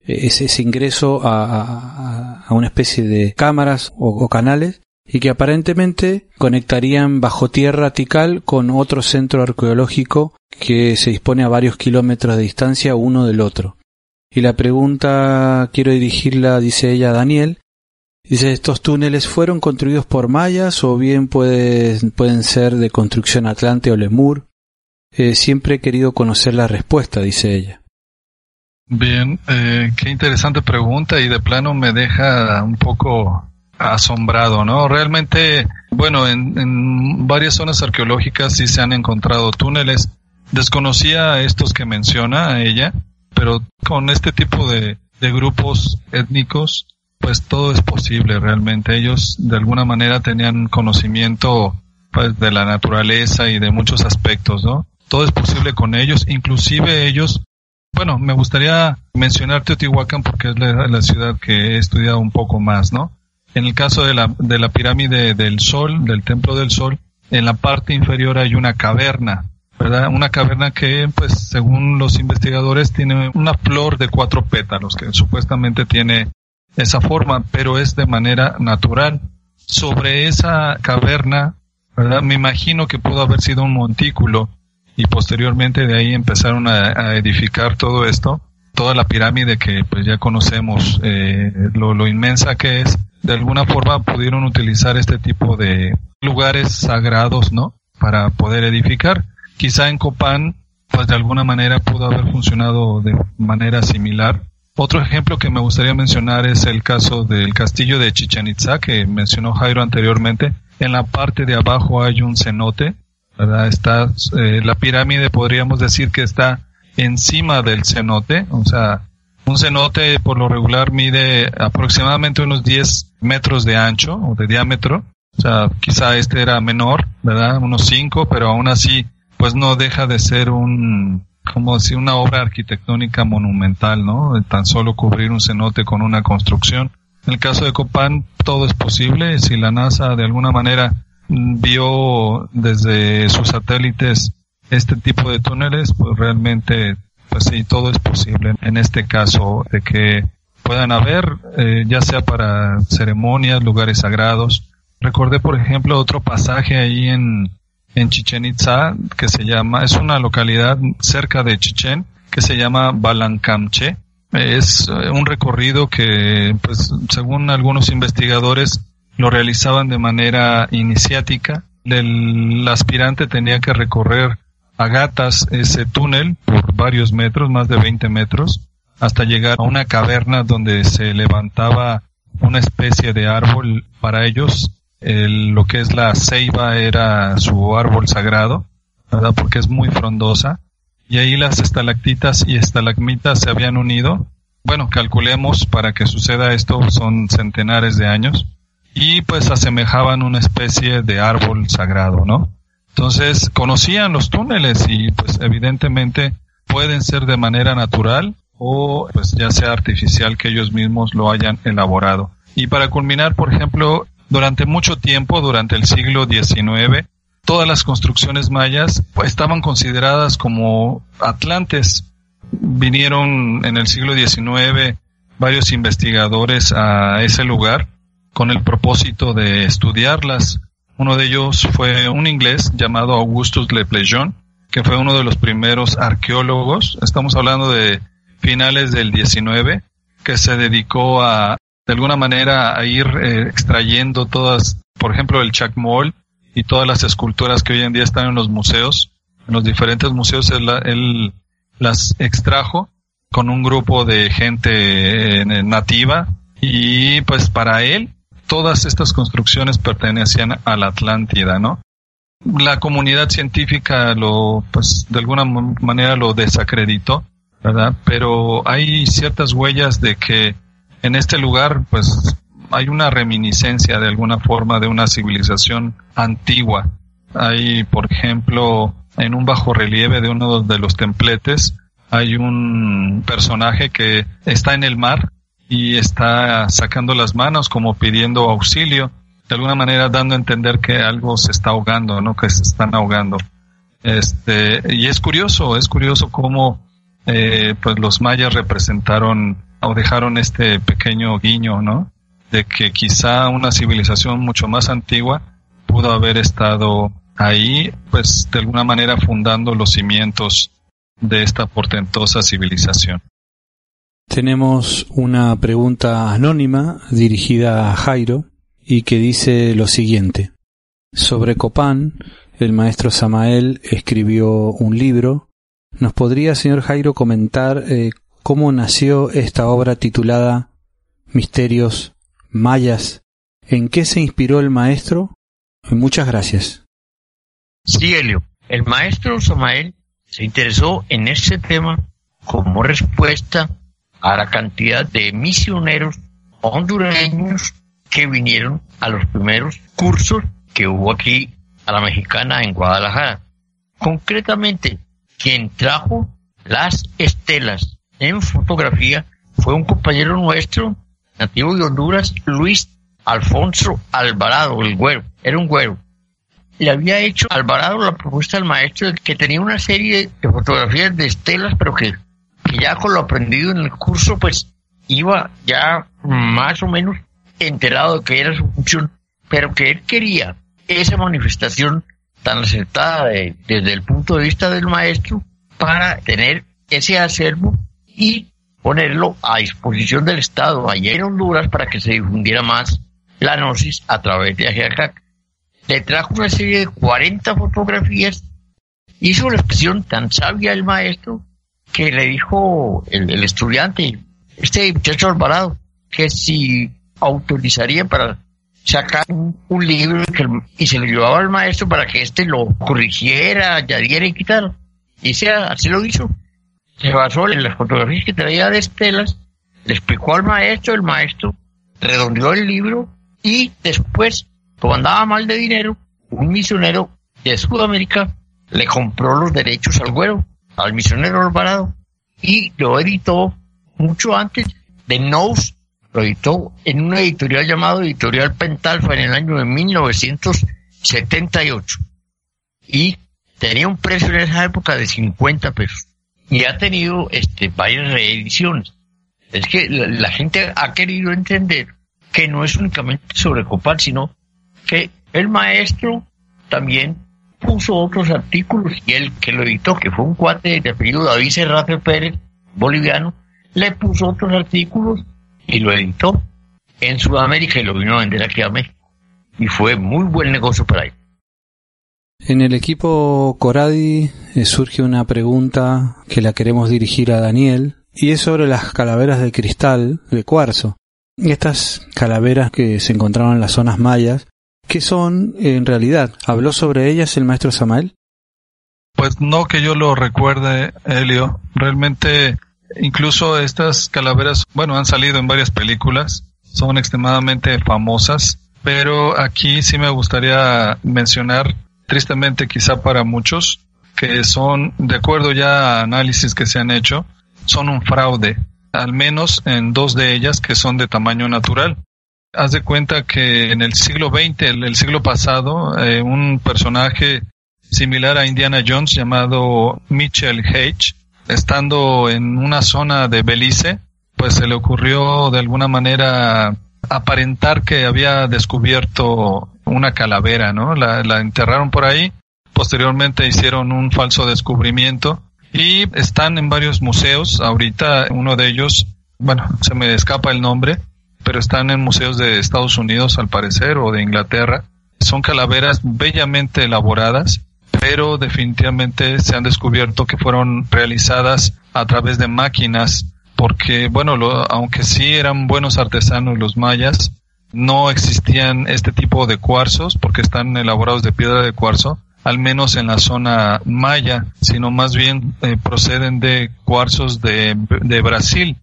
ese, ese ingreso a, a, una especie de cámaras o canales y que aparentemente conectarían bajo tierra Tikal con otro centro arqueológico que se dispone a varios kilómetros de distancia uno del otro. Y la pregunta quiero dirigirla, dice ella, a Daniel. Dice, ¿estos túneles fueron construidos por mayas o bien pueden ser de construcción atlante o lemur? Eh, siempre he querido conocer la respuesta, dice ella. Bien, eh, qué interesante pregunta y de plano me deja un poco asombrado, ¿no? Realmente, bueno, en, en varias zonas arqueológicas sí se han encontrado túneles. Desconocía estos que menciona ella, pero con este tipo de, de grupos étnicos, pues todo es posible realmente. Ellos de alguna manera tenían conocimiento pues, de la naturaleza y de muchos aspectos, ¿no? Todo es posible con ellos, inclusive ellos bueno, me gustaría mencionar Teotihuacán porque es la, ciudad que he estudiado un poco más, ¿no? En el caso de la, de la pirámide del Sol, del Templo del Sol, en la parte inferior hay una caverna, ¿verdad? Una caverna que, pues, según los investigadores, tiene una flor de cuatro pétalos, que supuestamente tiene esa forma, pero es de manera natural. Sobre esa caverna, ¿verdad? Me imagino que pudo haber sido un montículo y posteriormente de ahí empezaron a, edificar todo esto, toda la pirámide que pues ya conocemos, eh, lo, inmensa que es, de alguna forma pudieron utilizar este tipo de lugares sagrados, ¿no? Para poder edificar. Quizá en Copán, pues de alguna manera pudo haber funcionado de manera similar. Otro ejemplo que me gustaría mencionar es el caso del castillo de Chichen Itza que mencionó Jairo anteriormente. En la parte de abajo hay un cenote ¿verdad? Está, eh, la pirámide podríamos decir que está encima del cenote, o sea, un cenote por lo regular mide aproximadamente unos 10 metros de ancho o de diámetro, o sea, quizá este era menor, ¿verdad? Unos 5, pero aún así, pues no deja de ser un, como decir, una obra arquitectónica monumental, ¿no? Tan solo cubrir un cenote con una construcción. En el caso de Copán, todo es posible. Si la NASA de alguna manera vio desde sus satélites este tipo de túneles, pues realmente, pues sí, todo es posible. En este caso, de que puedan haber, eh, ya sea para ceremonias, lugares sagrados. Recordé, por ejemplo, otro pasaje ahí en, en Chichen Itza, que se llama, es una localidad cerca de Chichen, que se llama Balancamche. Es eh, un recorrido que, pues, según algunos investigadores, lo realizaban de manera iniciática. El aspirante tenía que recorrer a gatas ese túnel por varios metros, más de 20 metros, hasta llegar a una caverna donde se levantaba una especie de árbol para ellos. lo que es la ceiba era su árbol sagrado, ¿verdad? Porque es muy frondosa. Y ahí las estalactitas y estalagmitas se habían unido. Bueno, calculemos para que suceda esto son centenares de años y pues asemejaban una especie de árbol sagrado, ¿no? Entonces conocían los túneles y pues evidentemente pueden ser de manera natural o pues ya sea artificial que ellos mismos lo hayan elaborado. Y para culminar, por ejemplo, durante mucho tiempo, durante el siglo XIX, todas las construcciones mayas pues, estaban consideradas como atlantes. Vinieron en el siglo XIX varios investigadores a ese lugar con el propósito de estudiarlas. Uno de ellos fue un inglés llamado Augustus Le Pleyjon, que fue uno de los primeros arqueólogos, estamos hablando de finales del 19, que se dedicó a, de alguna manera, a ir eh, extrayendo todas, por ejemplo, el Chacmol y todas las esculturas que hoy en día están en los museos, en los diferentes museos, él, las extrajo con un grupo de gente eh, nativa y pues para él todas estas construcciones pertenecían a la Atlántida, ¿no? La comunidad científica lo, pues, de alguna manera lo desacreditó, ¿verdad? Pero hay ciertas huellas de que en este lugar, pues, hay una reminiscencia de alguna forma de una civilización antigua. Hay, por ejemplo, en un bajo relieve de uno de los templetes, hay un personaje que está en el mar y está sacando las manos como pidiendo auxilio, de alguna manera dando a entender que algo se está ahogando, ¿no? Que se están ahogando. Este, y es curioso, es curioso cómo eh, pues los mayas representaron o dejaron este pequeño guiño, ¿no? De que quizá una civilización mucho más antigua pudo haber estado ahí, pues de alguna manera fundando los cimientos de esta portentosa civilización. Tenemos una pregunta anónima dirigida a Jairo y que dice lo siguiente. Sobre Copán, el maestro Samael escribió un libro. ¿Nos podría, señor Jairo, comentar eh, cómo nació esta obra titulada Misterios Mayas en qué se inspiró el maestro. Muchas gracias. Sí, Helio. El maestro Samael se interesó en este tema como respuesta a la cantidad de misioneros hondureños que vinieron a los primeros cursos que hubo aquí a la mexicana en Guadalajara. Concretamente, quien trajo las estelas en fotografía fue un compañero nuestro, nativo de Honduras, Luis Alfonso Alvarado, el güero, era un güero. Le había hecho Alvarado la propuesta al maestro de que tenía una serie de fotografías de estelas, pero que, que ya con lo aprendido en el curso, pues iba ya más o menos enterado de que era su función, pero que él quería esa manifestación tan acertada desde el punto de vista del maestro para tener ese acervo y ponerlo a disposición del Estado allá en Honduras para que se difundiera más la gnosis a través de Ajiacac. Le trajo una serie de 40 fotografías, hizo la expresión tan sabia el maestro que le dijo el, estudiante, este muchacho Alvarado, que si autorizaría para sacar un, libro y se lo llevaba al maestro para que éste lo corrigiera, añadiera y quitara. Y se, así lo hizo. Se basó en las fotografías que traía de estelas, le explicó al maestro, el maestro redondeó el libro y después, como andaba mal de dinero, un misionero de Sudamérica le compró los derechos al güero, al misionero Alvarado, y lo editó mucho antes de Nose lo editó en una editorial llamada Editorial Pentalfa en el año de 1978 y tenía un precio en esa época de 50 pesos y ha tenido este varias reediciones. Es que la, gente ha querido entender que no es únicamente sobre Copal, sino que el maestro también puso otros artículos y él que lo editó, que fue un cuate de apellido David Serrate Pérez, boliviano, le puso otros artículos y lo editó en Sudamérica y lo vino a vender aquí a México. Y fue muy buen negocio para él. En el equipo Coradi eh, surge una pregunta que la queremos dirigir a Daniel y es sobre las calaveras de cristal de cuarzo. Estas calaveras que se encontraban en las zonas mayas, ¿qué son en realidad? ¿Habló sobre ellas el maestro Samael? Pues no que yo lo recuerde, Helio. Realmente Incluso estas calaveras, bueno, han salido en varias películas, son extremadamente famosas, pero aquí sí me gustaría mencionar, tristemente quizá para muchos, que son, de acuerdo ya a análisis que se han hecho, son un fraude, al menos en dos de ellas que son de tamaño natural. Haz de cuenta que en el siglo XX, el, siglo pasado, eh, un personaje similar a Indiana Jones llamado Mitchell H estando en una zona de Belice, pues se le ocurrió de alguna manera aparentar que había descubierto una calavera, ¿no? La, la enterraron por ahí, posteriormente hicieron un falso descubrimiento y están en varios museos, ahorita uno de ellos, bueno, se me escapa el nombre, pero están en museos de Estados Unidos al parecer o de Inglaterra. Son calaveras bellamente elaboradas pero definitivamente se han descubierto que fueron realizadas a través de máquinas, porque, bueno, aunque sí eran buenos artesanos los mayas, no existían este tipo de cuarzos, porque están elaborados de piedra de cuarzo, al menos en la zona maya, sino más bien eh, proceden de cuarzos de Brasil.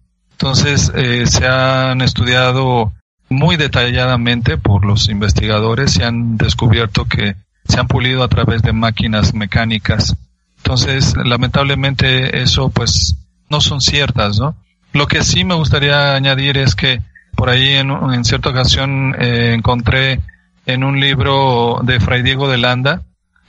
Entonces, eh, se han estudiado muy detalladamente por los investigadores y han descubierto que se han pulido a través de máquinas mecánicas. Entonces, lamentablemente eso pues no son ciertas, ¿no? Lo que sí me gustaría añadir es que por ahí en, cierta ocasión eh, encontré en un libro de Fray Diego de Landa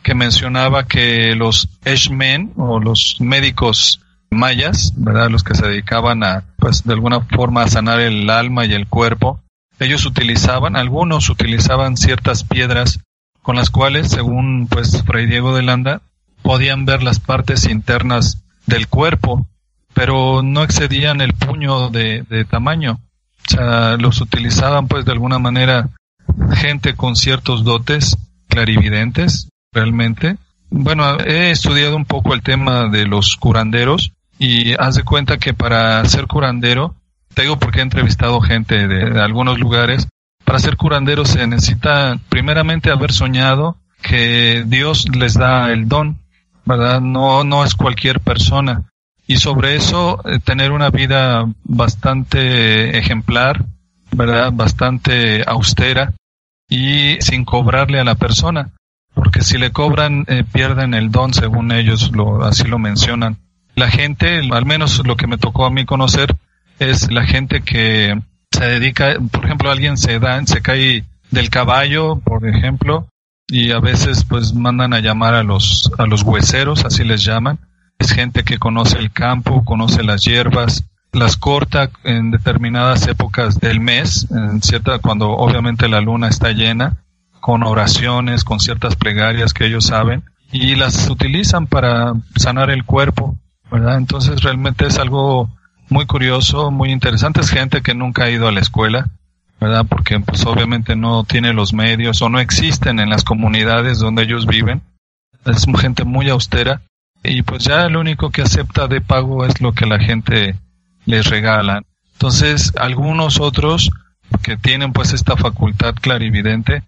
que mencionaba que los eshmen o los médicos mayas, ¿verdad? Los que se dedicaban a, pues, de alguna forma a sanar el alma y el cuerpo, ellos utilizaban, algunos utilizaban ciertas piedras con las cuales, según pues Fray Diego de Landa, podían ver las partes internas del cuerpo, pero no excedían el puño de, tamaño. O sea, los utilizaban pues de alguna manera gente con ciertos dotes clarividentes, realmente. Bueno, he estudiado un poco el tema de los curanderos y haz de cuenta que para ser curandero, te digo porque he entrevistado gente de algunos lugares, para ser curandero se necesita primeramente haber soñado que Dios les da el don, ¿verdad? No, no es cualquier persona. Y sobre eso eh, tener una vida bastante ejemplar, ¿verdad? Bastante austera y sin cobrarle a la persona. Porque si le cobran, eh, pierden el don, según ellos lo, así lo mencionan. La gente, al menos lo que me tocó a mí conocer, es la gente que se dedica, por ejemplo, alguien se da, se cae del caballo, por ejemplo, y a veces pues mandan a llamar a los, a los hueseros, así les llaman. Es gente que conoce el campo, conoce las hierbas, las corta en determinadas épocas del mes, en cierta, cuando obviamente la luna está llena, con oraciones, con ciertas plegarias que ellos saben, y las utilizan para sanar el cuerpo, ¿verdad? Entonces realmente es algo muy curioso, muy interesante. Es gente que nunca ha ido a la escuela, ¿verdad? Porque pues obviamente no tiene los medios o no existen en las comunidades donde ellos viven. Es gente muy austera y pues ya lo único que acepta de pago es lo que la gente les regala. Entonces, algunos otros que tienen pues esta facultad clarividente,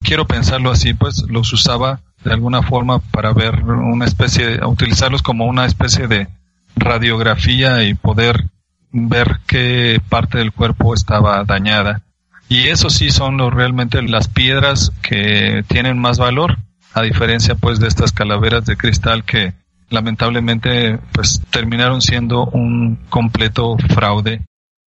quiero pensarlo así, pues los usaba de alguna forma para ver una especie, utilizarlos como una especie de radiografía y poder ver qué parte del cuerpo estaba dañada. Y eso sí son realmente las piedras que tienen más valor, a diferencia pues de estas calaveras de cristal que lamentablemente pues terminaron siendo un completo fraude.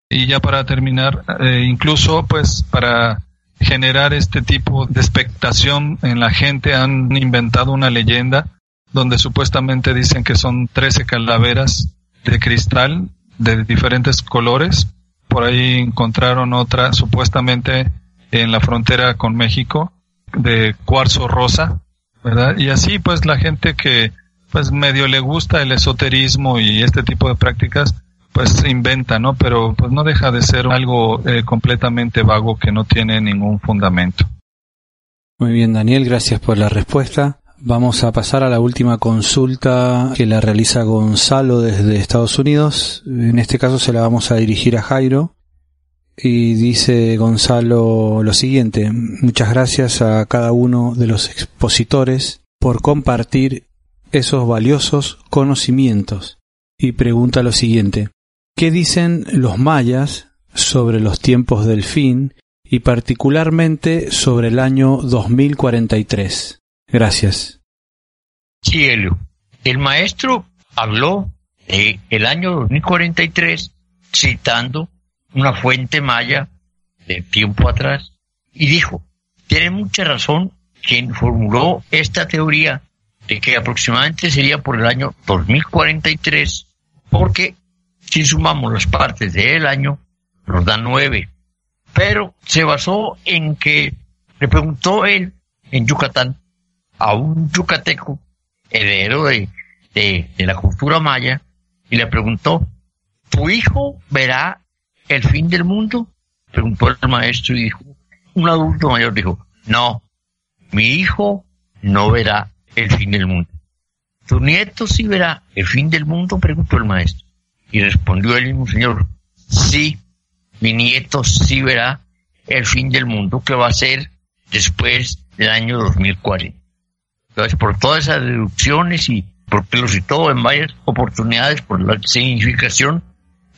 Y ya para terminar, eh, incluso pues para generar este tipo de expectación en la gente han inventado una leyenda donde supuestamente dicen que son 13 calaveras de cristal de diferentes colores. Por ahí encontraron otra supuestamente en la frontera con México de cuarzo rosa, ¿verdad? Y así pues la gente que pues medio le gusta el esoterismo y este tipo de prácticas, pues inventa, ¿no? Pero pues no deja de ser algo eh, completamente vago que no tiene ningún fundamento. Muy bien, Daniel, gracias por la respuesta. Vamos a pasar a la última consulta que la realiza Gonzalo desde Estados Unidos. En este caso se la vamos a dirigir a Jairo. Y dice Gonzalo lo siguiente. Muchas gracias a cada uno de los expositores por compartir esos valiosos conocimientos. Y pregunta lo siguiente. ¿Qué dicen los mayas sobre los tiempos del fin y particularmente sobre el año 2043? Gracias. Cielo. El maestro habló de el año 2043 citando una fuente maya de tiempo atrás y dijo, tiene mucha razón quien formuló esta teoría de que aproximadamente sería por el año 2043, porque si sumamos las partes del año, nos da nueve. Pero se basó en que le preguntó él en Yucatán a un yucateco, heredero de, de, la cultura maya, y le preguntó, ¿tu hijo verá el fin del mundo? Preguntó el maestro y dijo, un adulto mayor dijo, no, mi hijo no verá el fin del mundo. ¿Tu nieto sí verá el fin del mundo? preguntó el maestro. Y respondió el mismo señor, sí, mi nieto sí verá el fin del mundo que va a ser después del año 2040. Entonces, por todas esas deducciones y porque lo citó en varias oportunidades por la significación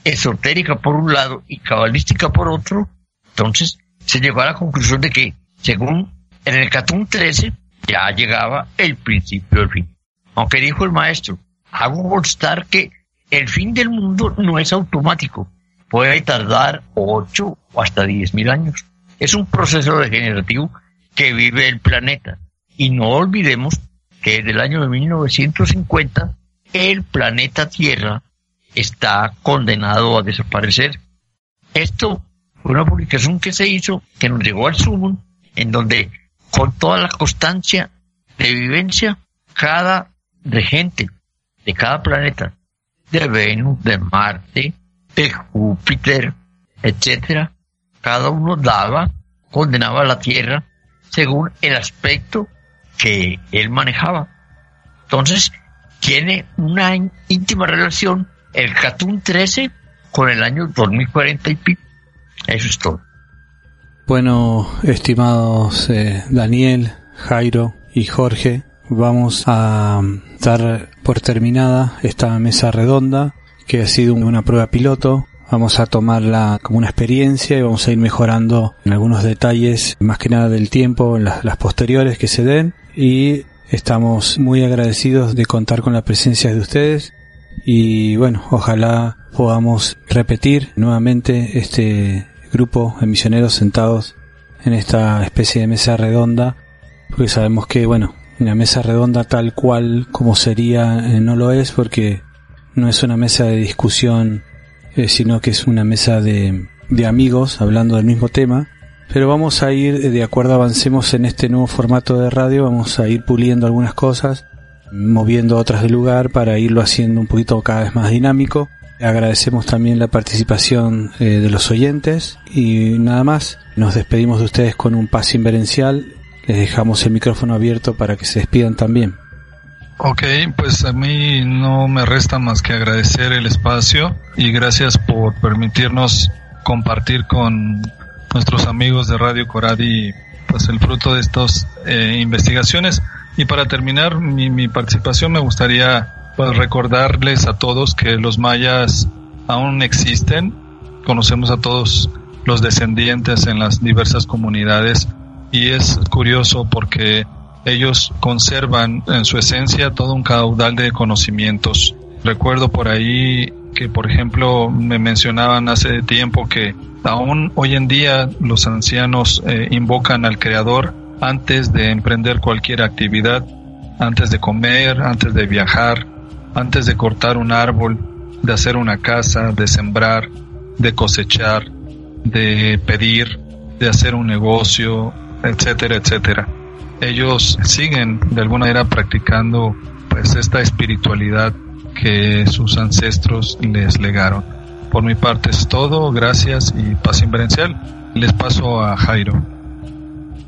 esotérica por un lado y cabalística por otro, entonces se llegó a la conclusión de que, según en el Catún 13, ya llegaba el principio del fin. Aunque dijo el maestro, hago constar que el fin del mundo no es automático, puede tardar ocho o hasta diez mil años. Es un proceso degenerativo que vive el planeta y no olvidemos que desde el año de 1950 el planeta Tierra está condenado a desaparecer. Esto fue una publicación que se hizo, que nos llegó al sumo, en donde con toda la constancia de vivencia, cada regente de cada planeta, de Venus, de Marte, de Júpiter, etcétera, cada uno daba, condenaba a la Tierra según el aspecto que él manejaba. Entonces, tiene una íntima relación el Catún 13 con el año 2040 y pico. Eso es todo. Bueno, estimados eh, Daniel, Jairo y Jorge, vamos a dar por terminada esta mesa redonda que ha sido una prueba piloto. Vamos a tomarla como una experiencia y vamos a ir mejorando en algunos detalles, más que nada del tiempo, en las, las posteriores que se den. Y estamos muy agradecidos de contar con la presencia de ustedes. Y bueno, ojalá podamos repetir nuevamente este grupo de misioneros sentados en esta especie de mesa redonda, porque sabemos que, bueno, una mesa redonda tal cual como sería eh, no lo es porque no es una mesa de discusión, eh, sino que es una mesa de, de amigos hablando del mismo tema. Pero vamos a ir, eh, de acuerdo avancemos en este nuevo formato de radio, vamos a ir puliendo algunas cosas, moviendo otras de lugar para irlo haciendo un poquito cada vez más dinámico. Agradecemos también la participación de los oyentes y nada más. Nos despedimos de ustedes con un paz inverencial les dejamos el micrófono abierto para que se despidan también. Ok, pues a mí no me resta más que agradecer el espacio y gracias por permitirnos compartir con nuestros amigos de Radio Coradi pues el fruto de estas eh, investigaciones. Y para terminar mi, participación me gustaría pues, recordarles a todos que los mayas aún existen. Conocemos a todos los descendientes en las diversas comunidades y es curioso porque ellos conservan en su esencia todo un caudal de conocimientos. Recuerdo por ahí que, por ejemplo, me mencionaban hace tiempo que aún hoy en día los ancianos eh, invocan al Creador antes de emprender cualquier actividad, antes de comer, antes de viajar, antes de cortar un árbol, de hacer una casa, de sembrar, de cosechar, de pedir, de hacer un negocio, etcétera, etcétera. Ellos siguen de alguna manera practicando pues esta espiritualidad que sus ancestros les legaron. Por mi parte es todo, gracias y paz inverencial. Les paso a Jairo.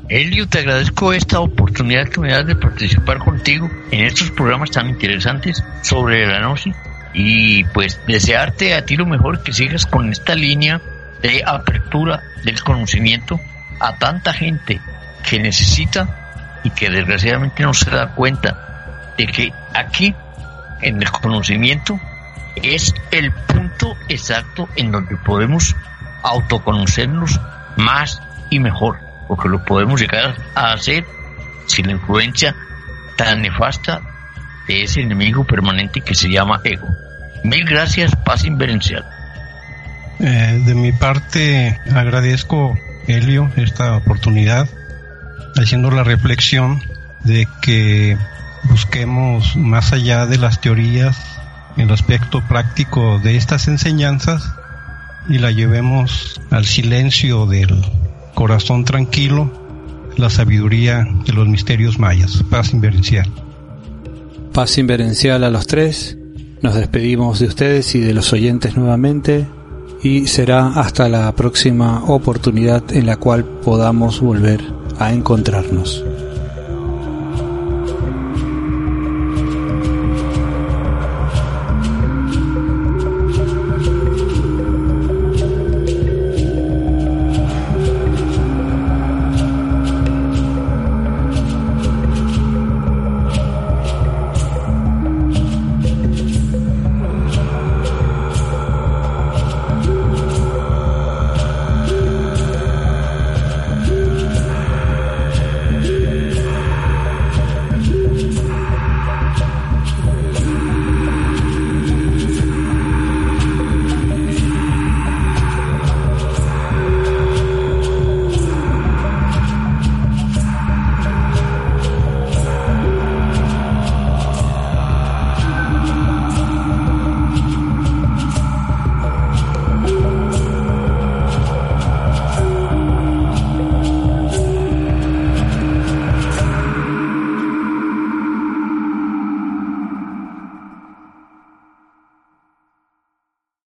Elio, te agradezco esta oportunidad que me das de participar contigo en estos programas tan interesantes sobre la gnosis y pues desearte a ti lo mejor que sigas con esta línea de apertura del conocimiento a tanta gente que necesita y que desgraciadamente no se da cuenta de que aquí, en el conocimiento, es el punto exacto en donde podemos autoconocernos más y mejor, porque lo podemos llegar a hacer sin la influencia tan nefasta de ese enemigo permanente que se llama ego. Mil gracias, paz inverencial. Eh, de mi parte, agradezco Helio esta oportunidad, haciendo la reflexión de que busquemos más allá de las teorías el aspecto práctico de estas enseñanzas y la llevemos al silencio del corazón tranquilo, la sabiduría de los misterios mayas. Paz inverencial. Paz inverencial a los tres. Nos despedimos de ustedes y de los oyentes nuevamente y será hasta la próxima oportunidad en la cual podamos volver a encontrarnos.